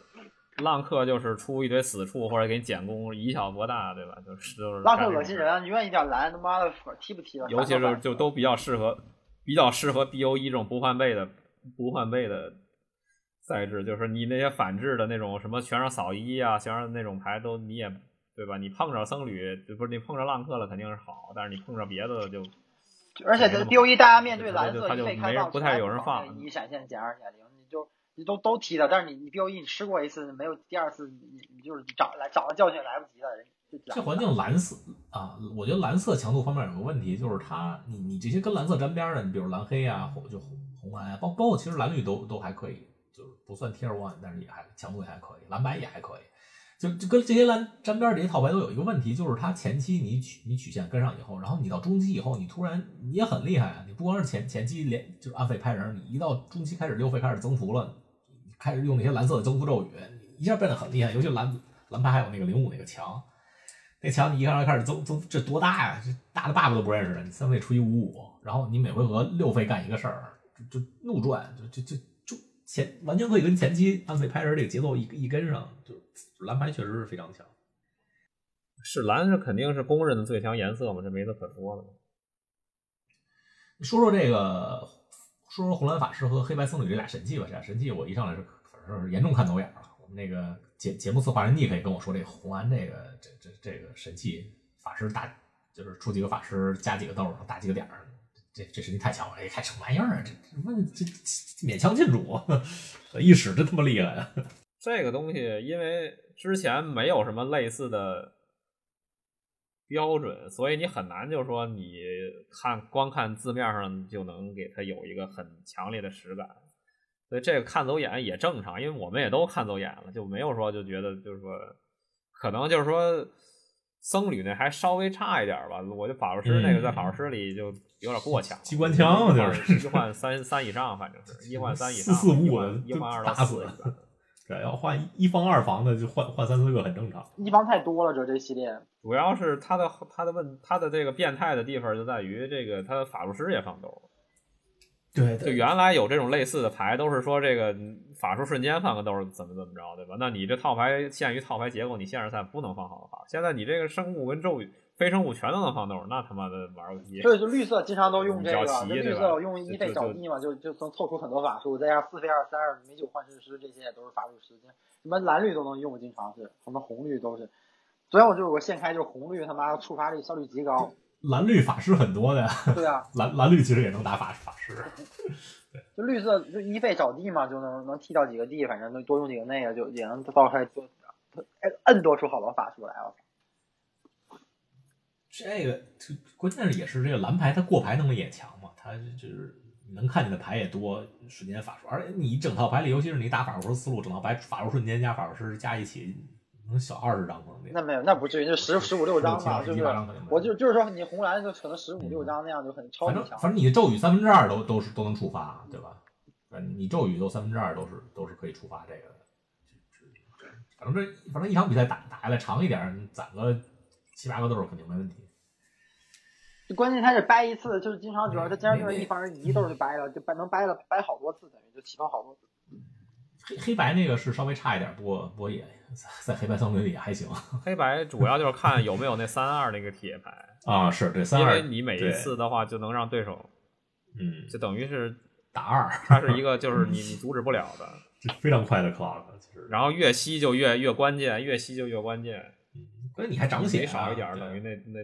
浪客就是出一堆死处或者给你减攻，以小博大，对吧？就是就是浪客恶心人，你愿意点蓝，他妈的踢不踢了？尤其是就都比较适合比较适合 BO 一这种不换背的不换背的赛制，就是你那些反制的那种什么全上扫一啊，全上那种牌都你也对吧？你碰着僧侣就不是你碰着浪客了肯定是好，但是你碰着别的就而且这 DO 一大家面对蓝色他就一费开放，没不太有人放一闪现减二减零，你就你都都踢了，但是你你 BO 一你吃过一次，没有第二次，你你就是找来找了教训来不及了，这环境蓝色啊，我觉得蓝色强度方面有个问题，就是它你你这些跟蓝色沾边的，你比如蓝黑啊，红就红红蓝啊，包包括其实蓝绿都都还可以，就是不算 Tier One，但是也还强度也还可以，蓝白也还可以。就就跟这些蓝沾边儿这些套牌都有一个问题，就是它前期你曲你曲线跟上以后，然后你到中期以后，你突然你也很厉害啊！你不光是前前期连就是按费拍人，你一到中期开始六费开始增幅了，你开始用那些蓝色的增幅咒语，你一下变得很厉害。尤其蓝蓝牌还有那个零五那个墙，那墙你一上来开始增增，这多大呀？这大的爸爸都不认识的，你三费除以五五，然后你每回合六费干一个事儿，就就怒转，就就就就前完全可以跟前期按费拍人这个节奏一一跟上，就蓝牌确实是非常强。是蓝是肯定是公认的最强颜色嘛，这没得可说的。说说这个，说说红蓝法师和黑白僧侣这俩神器吧。这俩神器我一上来是反正是严重看走眼了。那个节节目策划人 Nick 跟我说，这红安这个这这这个神器法师打就是出几个法师加几个豆打几个点儿，这这神器太强了！一看什么玩意儿啊？这什么这勉强进主，一使真他妈厉害啊！这个东西因为之前没有什么类似的。标准，所以你很难就说，你看光看字面上就能给它有一个很强烈的实感，所以这个看走眼也正常，因为我们也都看走眼了，就没有说就觉得就是说，可能就是说僧侣那还稍微差一点吧，我觉得法术师那个在法术师里就有点过强，机关枪就是一换三三以上，反正是一换三以上，四四五一换二打死。对，要换一方二房的，就换换三四个很正常。一方太多了，这这系列。主要是他的他的问他的这个变态的地方就在于这个他的法术师也放兜。对，就原来有这种类似的牌，都是说这个法术瞬间放个豆怎么怎么着，对吧？那你这套牌限于套牌结构，你限制赛不能放好的法。现在你这个生物跟咒语。非生物全都能放豆，那他妈的玩游戏。对，就绿色经常都用这个，就绿色用一费找地嘛，就就能凑出很多法术，再加上四费二三二美酒幻视师，这些也都是法术时间。什么蓝绿都能用，经常是什么红绿都是。昨天我就有个现开，就是红绿他妈触发率效率极高。蓝绿法师很多的呀。对啊。蓝蓝绿其实也能打法法师。对。就绿色就一费找地嘛，就能能踢掉几个地，反正能多用几个那个，就也能爆出来多摁多出好多法术来了。这个关键是也是这个蓝牌，它过牌能力也强嘛，它就是能看见的牌也多，瞬间法术，而且你整套牌里，尤其是你打法术思路，整套牌法术瞬间加法术师加一起，能小二十张可能。那没有，那不至于，就十十五六张吧，就是我就就是说你红蓝就可能十五六张那样就很超级强。反正你的咒语三分之二都都是都能触发，对吧？正你咒语都三分之二都是都是可以触发这个的。反正这反正一场比赛打打下来长一点，攒个七八个豆肯定没问题。就关键他是掰一次，就是经常主要他经常就是一方人一豆就掰了，就掰能掰了掰好多次，等于就起泡好多次。黑黑白那个是稍微差一点，不过不过也在黑白三里也还行。黑白主要就是看有没有那三二那个铁牌啊，是对三二，因为你每一次的话就能让对手，嗯，就等于是打二，它是一个 就是你你阻止不了的，非常快的 clock，其实。然后越吸就越越关键，越吸就越关键。嗯，关键你还长血少一点，等于那那。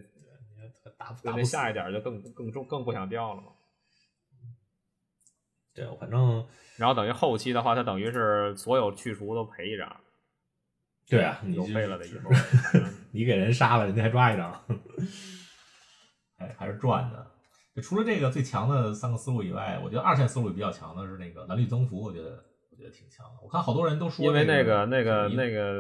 那下一点就更更重更不想掉了嘛。对，反正然后等于后期的话，它等于是所有去除都赔一张。对啊，你都废了的一波。你给人杀了，人家还抓一张。哎，还是赚的。就除了这个最强的三个思路以外，我觉得二线思路比较强的是那个蓝绿增幅，我觉得。觉得挺强的，我看好多人都说，因为那个那个那个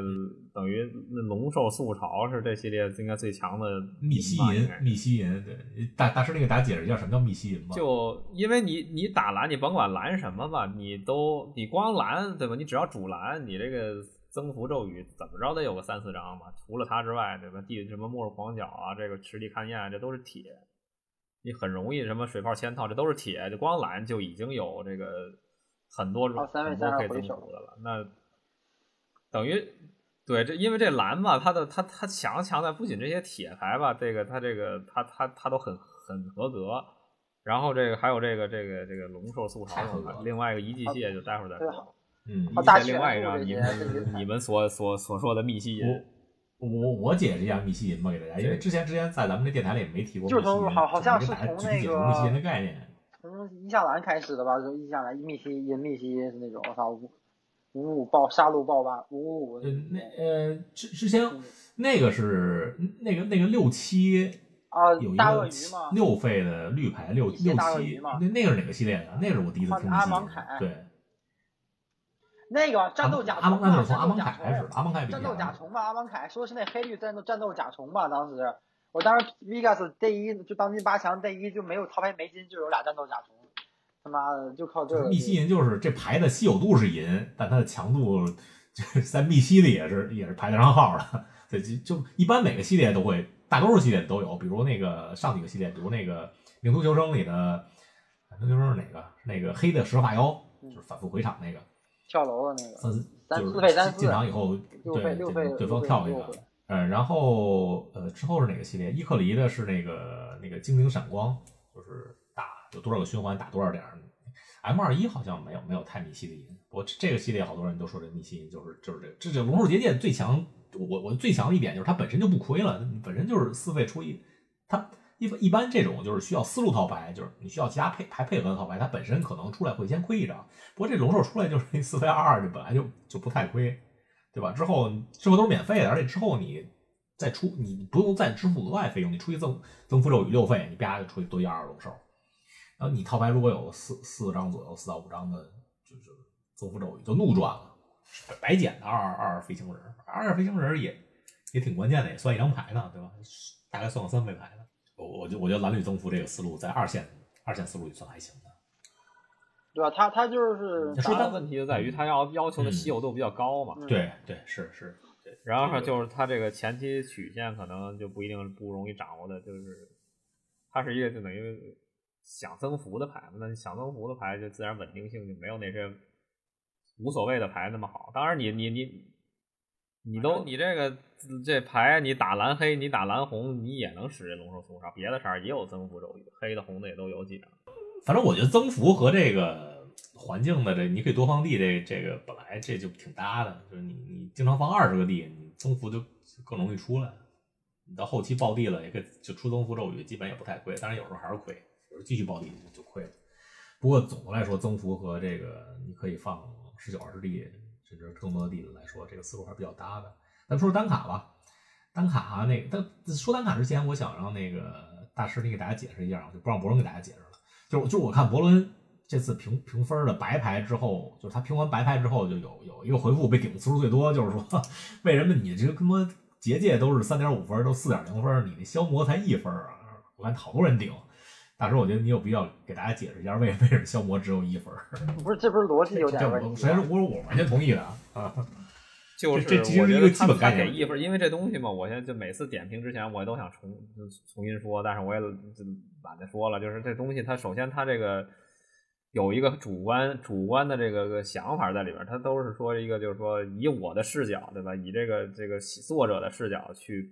等于那龙兽速潮是这系列应该最强的密西银，密西银，对大大师那个打解释一下什么叫密西银吧？就因为你你打蓝，你甭管蓝什么吧，你都你光蓝对吧？你只要主蓝，你这个增幅咒语怎么着得有个三四张吧？除了它之外，对吧？地什么末日狂角啊，这个池地勘验这都是铁，你很容易什么水泡嵌套，这都是铁，就光蓝就已经有这个。很多种很多可以增幅的了，那等于对这，因为这蓝吧，它的它它强强在不仅这些铁牌吧，这个它这个它它它都很很合格，然后这个还有这个这个这个龙兽速潮，另外一个一季蟹就待会儿再说。嗯，另外一张你们你们所所所说的密西银，我我解释一下密西银吧给大家，因为之前之前在咱们这电台里也没提过，就是从好好像是从那个密西银的概念。从伊夏兰开始的吧，就伊夏兰密西银密西是那种，我操五五五爆杀戮爆吧，五五五。那呃之之前那个是那个那个六七啊，有一个六费的绿牌六六七，那那个是哪个系列的？那个是我第一次听。阿芒凯。对。那个战斗甲虫嘛，从阿甲虫凯开始的，，阿蒙凯比战斗甲虫吧，阿蒙凯说的是那黑绿战斗战斗甲虫吧，当时我当时 Vegas 第一就当今八强第一就没有套牌没金，就有俩战斗甲虫，他妈的就靠这个。密西银就是这牌的稀有度是银，但它的强度就是 在密西里也是也是排得上号的。对，就就一般每个系列都会，大多数系列都有，比如那个上几个系列，比如那个《名图求生》里的《名图求生》是哪个？那个黑的石化妖，就是反复回场那个，跳楼的那个，三三四费三四进场以后，六对对方跳一个六费，呃，然后呃之后是哪个系列？伊克离的是那个那个精灵闪光，就是打有多少个循环打多少点。M 二一好像没有没有太密西的银，不过这个系列好多人都说这密西银就是就是这这这龙兽结界最强，我我最强的一点就是它本身就不亏了，本身就是四费出一，它一一般这种就是需要思路套牌，就是你需要其他配牌配合的套牌，它本身可能出来会先亏一张，不过这龙兽出来就是那四费二二，这本来就就不太亏，对吧？之后之后都是免费的，而且之后你再出你不用再支付额外费用，你出去增增幅咒语六费，你啪就出去多一二龙兽。然后你套牌如果有四四张左右，四到五张的，就是增幅咒语就怒赚了，白捡的二二二飞行人，二二飞行人也也挺关键的，也算一张牌呢，对吧？大概算个三费牌的。我我觉我觉得蓝绿增幅这个思路在二线二线思路里算还行的。对吧？他他就是说单问题就在于他要要求的稀有度比较高嘛，嗯对对是是，对。然后这个就是他这个前期曲线可能就不一定不容易掌握的，就是它是一个就等于想增幅的牌嘛，那你想增幅的牌就自然稳定性就没有那些无所谓的牌那么好。当然你你你你都你这个这牌你打蓝黑，你打蓝红，你也能使这龙兽松杀，别的色儿也有增幅咒语，黑的红的也都有几张。反正我觉得增幅和这个环境的这，你可以多放地，这这个本来这就挺搭的，就是你你经常放二十个地，你增幅就更容易出来。你到后期爆地了，也可以就出增幅咒语，基本也不太亏，当然有时候还是亏，有时候继续爆地就亏了。不过总的来说，增幅和这个你可以放十九二十地，甚至更多的地来说，这个思路还是比较搭的。咱说说单卡吧，单卡那个，但说单卡之前，我想让那个大师你给大家解释一下，我就不让博伦给大家解释了。就是就我看伯伦这次评评分的白牌之后，就是他评完白牌之后，就有有一个回复被顶次数最多，就是说为什么你这个他妈结界都是三点五分，都四点零分，你那消磨才一分啊？我看好多人顶。大师，我觉得你有必要给大家解释一下，为为什么消磨只有一分？不是，这不是逻辑有这点问题首先是吗？我我完全同意的啊。就是我觉得他他本概念给一分，因为这东西嘛，我现在就每次点评之前，我都想重重新说，但是我也就懒得说了。就是这东西，它首先它这个有一个主观主观的这个个想法在里边，它都是说一个就是说以我的视角，对吧？以这个这个作者的视角去，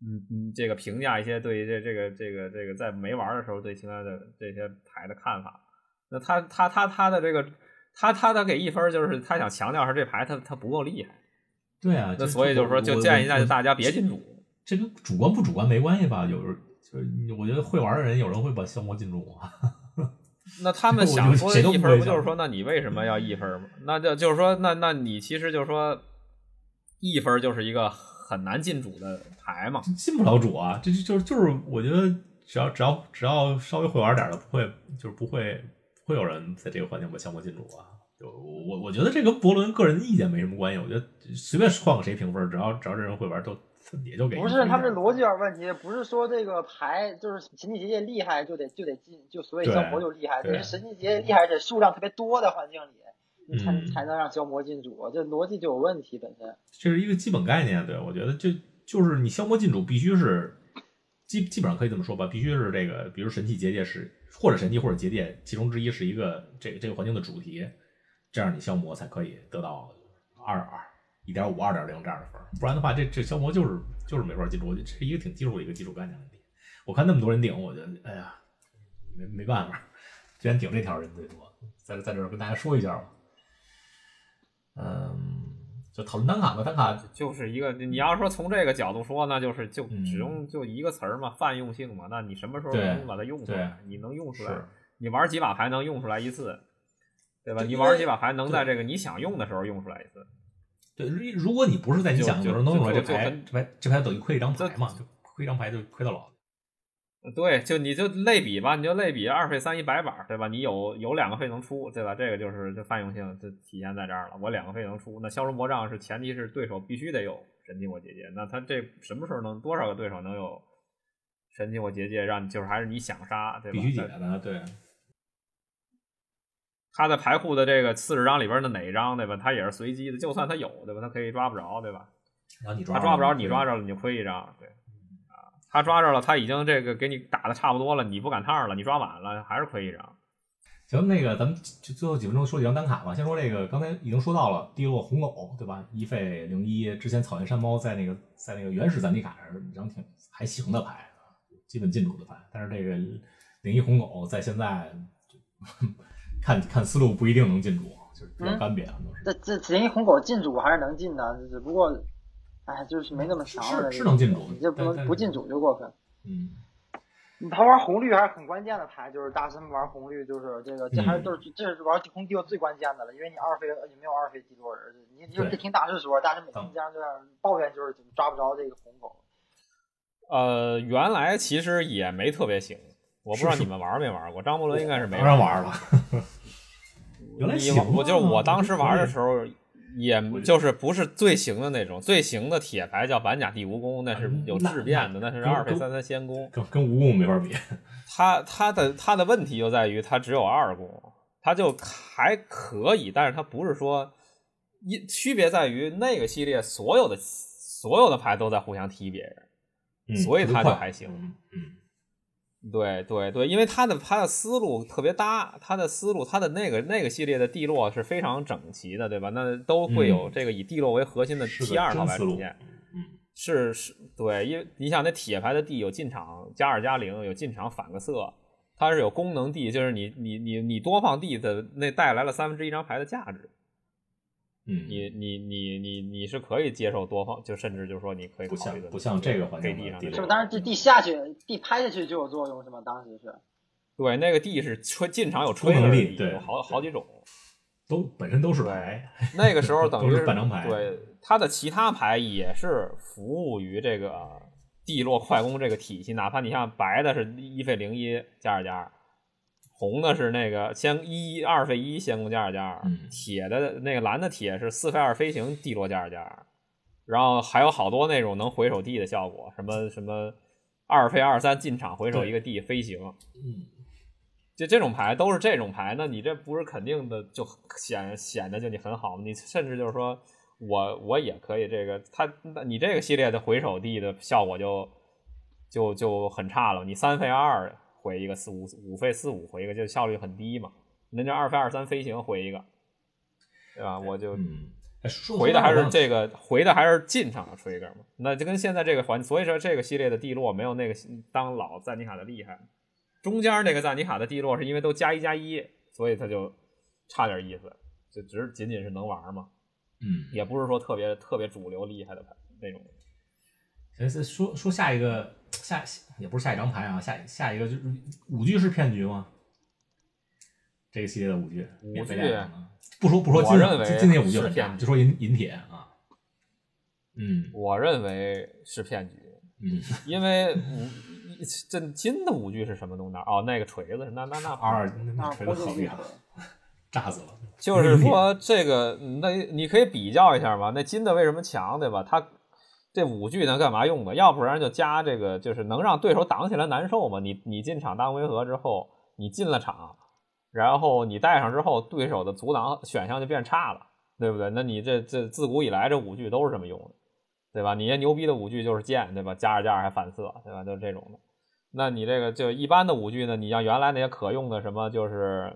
嗯嗯，这个评价一些对于这这个这个这个在没玩的时候对其他的这些牌的看法。那他他他他的这个他他他给一分，就是他想强调是这牌他他不够厉害。对啊，那所以就是说，就建议大家，大家别进主。这跟主观不主观没关系吧？有人就是我觉得会玩的人，有人会把消磨进主啊。那他们想说的一分不就是说，那你为什么要一分吗？那就就是说，那那你其实就是说，一分就是一个很难进主的牌嘛。进不了主啊！这就就是就是，我觉得只要只要只要稍微会玩点的，不会就是不会不会有人在这个环境把消磨进主啊。就我我觉得这跟博伦个人的意见没什么关系。我觉得随便换个谁评分，只要只要这人会玩，都也就给不是，他们这逻辑有点问题，不是说这个牌就是神奇结界厉害就得就得进，就所以对消魔就厉害，神奇结界厉害得数量特别多的环境里，你才、嗯才能让消魔进主，这逻辑就有问题本身。这是一个基本概念。对我觉得就就是你消魔进主必须是基基本上可以这么说吧，必须是这个，比如神器结界是或者神器或者结界其中之一是一个这个这个环境的主题，这样你消磨才可以得到二二一点五、二点零这样的分，不然的话这这消磨就是就是没法进入，我觉得这是一个挺基础的一个基础概念问题。我看那么多人顶，我觉得哎呀没没办法，居然顶这条人最多，在在这儿跟大家说一下吧。嗯，就讨论单卡吧，单卡就是一个，你要说从这个角度说，那就是就嗯只用就一个词儿嘛，泛用性嘛。那你什么时候能把它用出来？你能用出来，你玩几把牌能用出来一次，对吧？你玩几把牌能在这个你想用的时候用出来一次。对，如果你不是在你就想的时候就能用出来这牌，这牌这牌等于亏一张牌这嘛，就亏一张牌就亏到老。对，就你就类比吧，你就类比二费三一白板，对吧？你有有两个费能出，对吧？这个就是这泛用性就体现在这儿了。我两个费能出，那消除魔杖是前提是对手必须得有神奇火结界，那他这什么时候能多少个对手能有神奇火结界，让就是还是你想杀，对吧？必须解的，对。他在牌库的这个四十张里边的哪一张，对吧？他也是随机的，就算他有，对吧？他可以抓不着，对吧？啊，你抓他抓不着，你抓着了你就亏一张，对啊。他抓着了，他已经这个给你打的差不多了，你不赶趟了，你抓晚了还是亏一张。行，那个咱们就最后几分钟说几张单卡吧。先说这个，刚才已经说到了低落红狗，对吧？一费零一，之前草原山猫在那个在那个原始攒地卡上一张挺还行的牌，基本进主的牌。但是这个零一红狗在现在看看思路不一定能进主，就是比较干瘪啊。这这零一红狗进主还是能进的，只不过。哎，就是没那么强是是能进主，你这不能不进主就过分。嗯，他玩红绿还是很关键的牌，就是大神玩红绿，就是这个这还是都是这是玩地红地最关键的了，因为你二飞你没有二飞基多人，你你就听大师说，大师每天这样这样抱怨，就是抓不着这个红狗。呃，原来其实也没特别行，我不知道你们玩没玩过，张伯伦应该是没玩了。原来行，我就是我当时玩的时候。也就是不是最行的那种，最行的铁牌叫板甲地蜈蚣，那是有质变的，那是二配三三仙宫，跟跟蜈蚣没法比。它它的它的问题就在于它只有二宫，它就还可以，但是它不是说一区别在于那个系列所有的所有的牌都在互相踢别人，所以它就还行。嗯。对对对，因为他的他的思路特别搭，他的思路他的那个那个系列的地落是非常整齐的，对吧？那都会有这个以地落为核心的 T 二套牌出现。嗯，是是，对，因为你想那铁牌的地有进场加二加零，有进场反个色，它是有功能地，就是你你你你多放地的那带来了三分之一张牌的价值。嗯，你你你你你是可以接受多方，就甚至就是说你可以不像不像这个环境地上，是不？当时这地下去，地拍下去就有作用，是吗？当时是。对，那个地是吹进场有吹能力，对，好好几种，都本身都是牌。那个时候 等于是半张牌。对，它的其他牌也是服务于这个地落快攻这个体系，哪怕你像白的是一费零一加二加二。红的是那个先一二费一先攻加二加二，铁的那个蓝的铁是四费二飞行地落加二加二，然后还有好多那种能回手地的效果，什么什么二费二三进场回手一个地飞行，嗯，就这种牌都是这种牌，那你这不是肯定的就显显得就你很好吗？你甚至就是说我我也可以这个，他你这个系列的回手地的效果就就就很差了，你三费二。回一个四五五费四五回一个就效率很低嘛，那就二费二三飞行回一个，对吧？我就回的还是这个回的还是进场的 trigger 嘛，那就跟现在这个环，所以说这个系列的地落没有那个当老赞尼卡的厉害。中间那个赞尼卡的地落是因为都加一加一，所以它就差点意思，就只仅仅是能玩嘛，嗯，也不是说特别特别主流厉害的牌那种。行，说说下一个。下也不是下一张牌啊，下下一个就是五句是骗局吗？这个系列的五句，五句不说不说金金铁五句是骗局，就说银银铁啊。嗯，我认为是骗局。嗯，因为五这金的五句是什么东西？哦，那个锤子，那那那二那锤子好厉害，炸死了。就是说这个，那你可以比较一下嘛？那金的为什么强，对吧？它。这五句能干嘛用的？要不然就加这个，就是能让对手挡起来难受嘛。你你进场当回合之后，你进了场，然后你带上之后，对手的阻挡选项就变差了，对不对？那你这这自古以来这五句都是这么用的，对吧？你那牛逼的五句就是剑，对吧？加二加二还反色，对吧？就是这种的。那你这个就一般的五句呢？你像原来那些可用的什么，就是。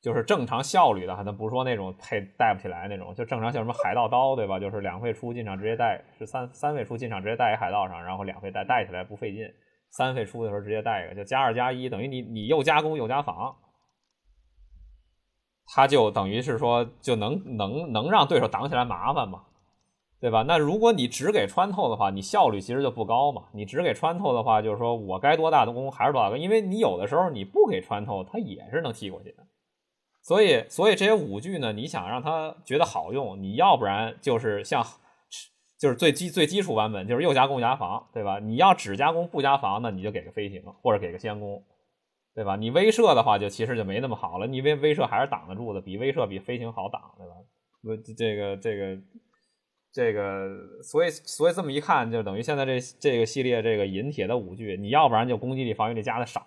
就是正常效率的哈，咱不是说那种配带不起来那种，就正常像什么海盗刀，对吧？就是两费出进场直接带，是三三费出进场直接带一海盗上，然后两费带带起来不费劲，三费出的时候直接带一个，就加二加一，等于你你又加攻又加防，他就等于是说就能能能让对手挡起来麻烦嘛，对吧？那如果你只给穿透的话，你效率其实就不高嘛。你只给穿透的话，就是说我该多大的攻还是多大个，因为你有的时候你不给穿透，他也是能踢过去的。所以，所以这些五句呢，你想让他觉得好用，你要不然就是像就是最基最基础版本，就是又加攻加防，对吧？你要只加攻不加防，那你就给个飞行或者给个先攻，对吧？你威慑的话，就其实就没那么好了。你威威慑还是挡得住的，比威慑比飞行好挡，对吧？我这个这个这个，所以所以这么一看，就等于现在这这个系列这个银铁的五具，你要不然就攻击力、防御力加的少。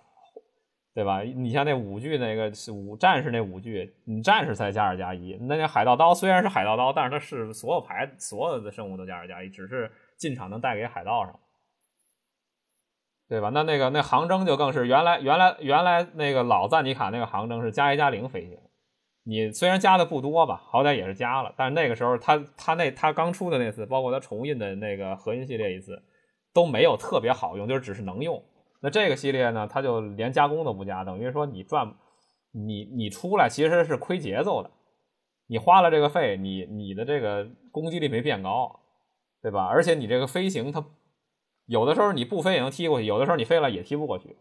对吧？你像那五具那个是五战士那五具，你战士才加二加一。那那海盗刀虽然是海盗刀，但是它是所有牌所有的生物都加二加一，只是进场能带给海盗上，对吧？那那个那航征就更是原来原来原来那个老赞尼卡那个航征是加一加零飞行，你虽然加的不多吧，好歹也是加了。但是那个时候他他那他刚出的那次，包括他重印的那个核心系列一次，都没有特别好用，就是只是能用。那这个系列呢，它就连加工都不加，等于说你赚，你你出来其实是亏节奏的，你花了这个费，你你的这个攻击力没变高，对吧？而且你这个飞行，它有的时候你不飞也能踢过去，有的时候你飞了也踢不过去。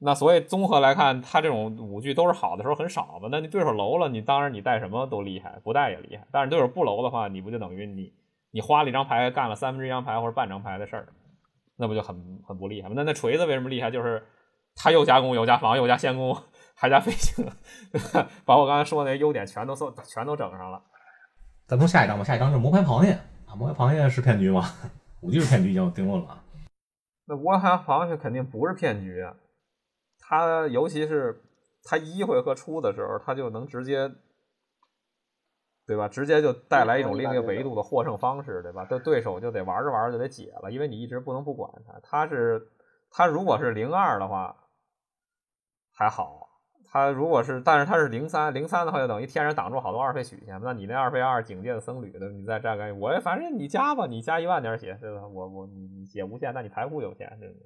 那所以综合来看，它这种武具都是好的时候很少嘛。那你对手楼了，你当然你带什么都厉害，不带也厉害。但是对手不楼的话，你不就等于你你花了一张牌干了三分之一张牌或者半张牌的事儿？那不就很很不厉害吗？那那锤子为什么厉害？就是它又加攻又加防又加先攻还加飞行，把我刚才说的那优点全都做全都整上了。咱从下一张吧，下一张是魔牌螃蟹啊，魔牌螃蟹是骗局吗？五局是骗局已经定论了。那魔牌螃蟹肯定不是骗局啊，它尤其是它一回合出的时候，它就能直接。对吧？直接就带来一种另一个维度的获胜方式，对吧？对对手就得玩着玩着就得解了，因为你一直不能不管他。他是他如果是零二的话还好，他如果是但是他是零三零三的话，就等于天然挡住好多二费曲线。那你那二费二警戒的僧侣的，你再站个，我反正你加吧，你加一万点血，对吧？我我你你血无限，那你排库有限，对不对？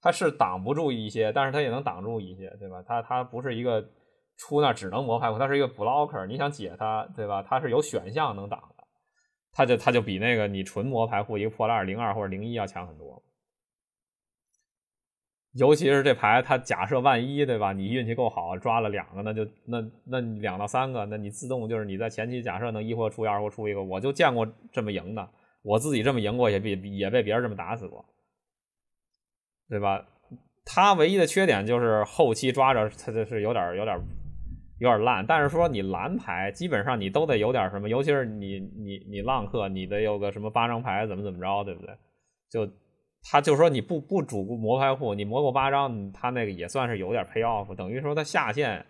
他是挡不住一些，但是他也能挡住一些，对吧？他他不是一个。出那只能磨排库，它是一个 blocker，你想解它，对吧？它是有选项能挡的，它就它就比那个你纯磨排库一个破烂零二或者零一要强很多。尤其是这牌，它假设万一，对吧？你运气够好，抓了两个，那就那那两到三个，那你自动就是你在前期假设能一或出一，二或出一个，我就见过这么赢的，我自己这么赢过，也比也被别人这么打死过，对吧？它唯一的缺点就是后期抓着它就是有点有点。有点烂，但是说你蓝牌基本上你都得有点什么，尤其是你你你浪客，你得有个什么八张牌怎么怎么着，对不对？就他就说你不不主魔牌库，你魔够八张，他那个也算是有点 pay off，等于说他下线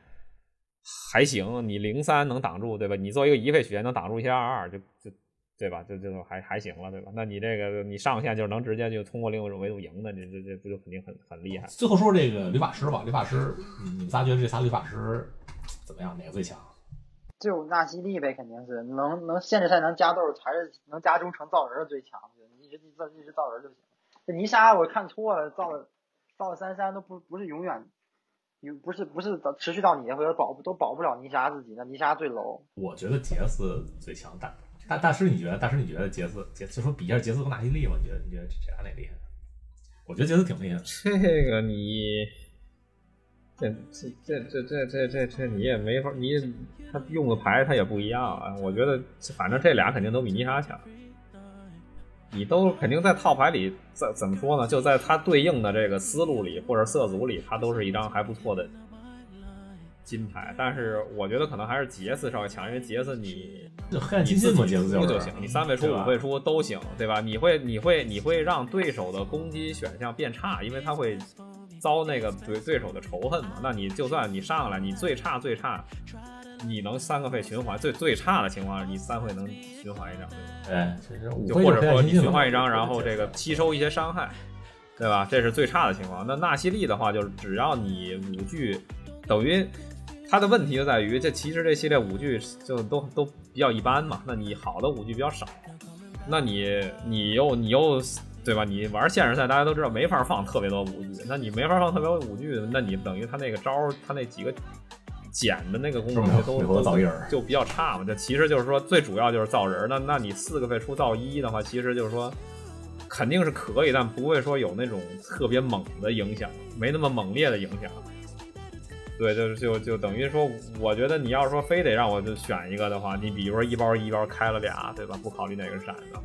还行，你零三能挡住，对吧？你做一个一费血线能挡住一些二二，就就对吧？就就还还行了，对吧？那你这个你上线就是能直接就通过另一种维度赢的，这这这不就肯定很很厉害？最后说这个律法师吧，律法师，你们仨觉得这仨律法师？怎么样？哪个最强？就纳西利呗，肯定是能能限制赛能加豆，还是能加中成造人的最强。你一直造一直造人就行。这泥沙我看错了，造造三三都不不是永远，不是不是持续到你或者保都保不了泥沙自己，那泥沙最 low。我觉得杰斯最强，大大大师你觉得？大师你觉得杰斯杰就说比一下杰斯和纳西利嘛？你觉得你觉得谁哪厉害？我觉得杰斯挺厉害。这个你。这这这这这这这你也没法，你他用的牌他也不一样啊。我觉得反正这俩肯定都比泥沙强。你都肯定在套牌里怎怎么说呢？就在他对应的这个思路里或者色组里，他都是一张还不错的金牌。但是我觉得可能还是杰斯稍微强，因为杰斯你黑暗金金嘛，杰斯就行，你三倍出五倍出都行，对吧？你会你会你会让对手的攻击选项变差，因为他会。遭那个对对手的仇恨嘛？那你就算你上来，你最差最差，你能三个费循环，最最差的情况，你三费能循环一张，对，就或者说你循环一张，然后这个吸收一些伤害，对吧？这是最差的情况。那纳西利的话，就是只要你五具，等于它的问题就在于，这其实这系列五具就都都比较一般嘛。那你好的五具比较少，那你你又你又。对吧？你玩现实赛，大家都知道没法放特别多武具，那你没法放特别多武具，那你等于他那个招儿，他那几个减的那个功能都都就比较差嘛。就其实就是说，最主要就是造人。那那你四个费出造一的话，其实就是说肯定是可以，但不会说有那种特别猛的影响，没那么猛烈的影响。对，就就就等于说，我觉得你要是说非得让我就选一个的话，你比如说一包一包开了俩，对吧？不考虑哪个闪的话。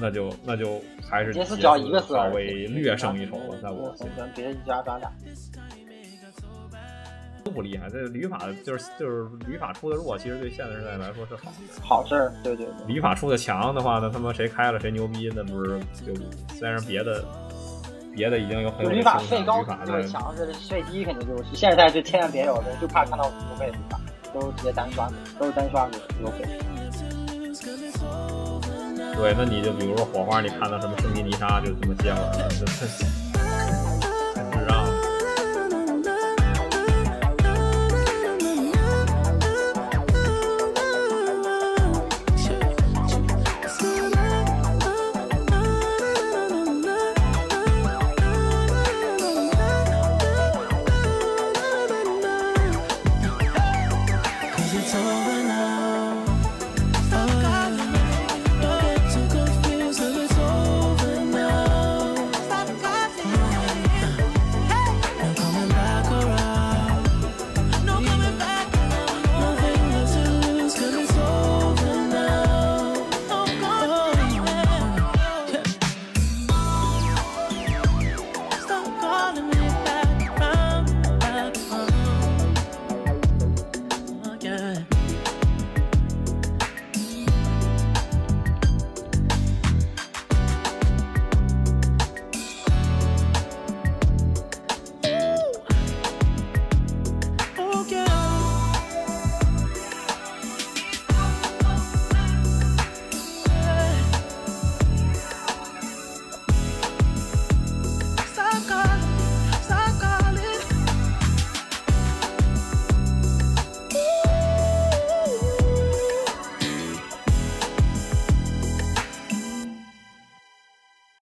那就那就还是杰斯只要一个四稍微略胜一筹了，在我心里。别一家抓俩。都不厉害，这旅法就是就是旅法出的弱，其实对现代时代来说是好事好事儿。对对对，旅法出的强的话，那他妈谁开了谁牛逼，那不是就虽然别的别的已经有很多旅法费高就是强，是费低肯定就是现在就千万别有的，就怕看到付费旅法，都直接单刷，都是单刷的优惠。对，那你就比如说火花，你看到什么圣地泥沙就这么接过来了，就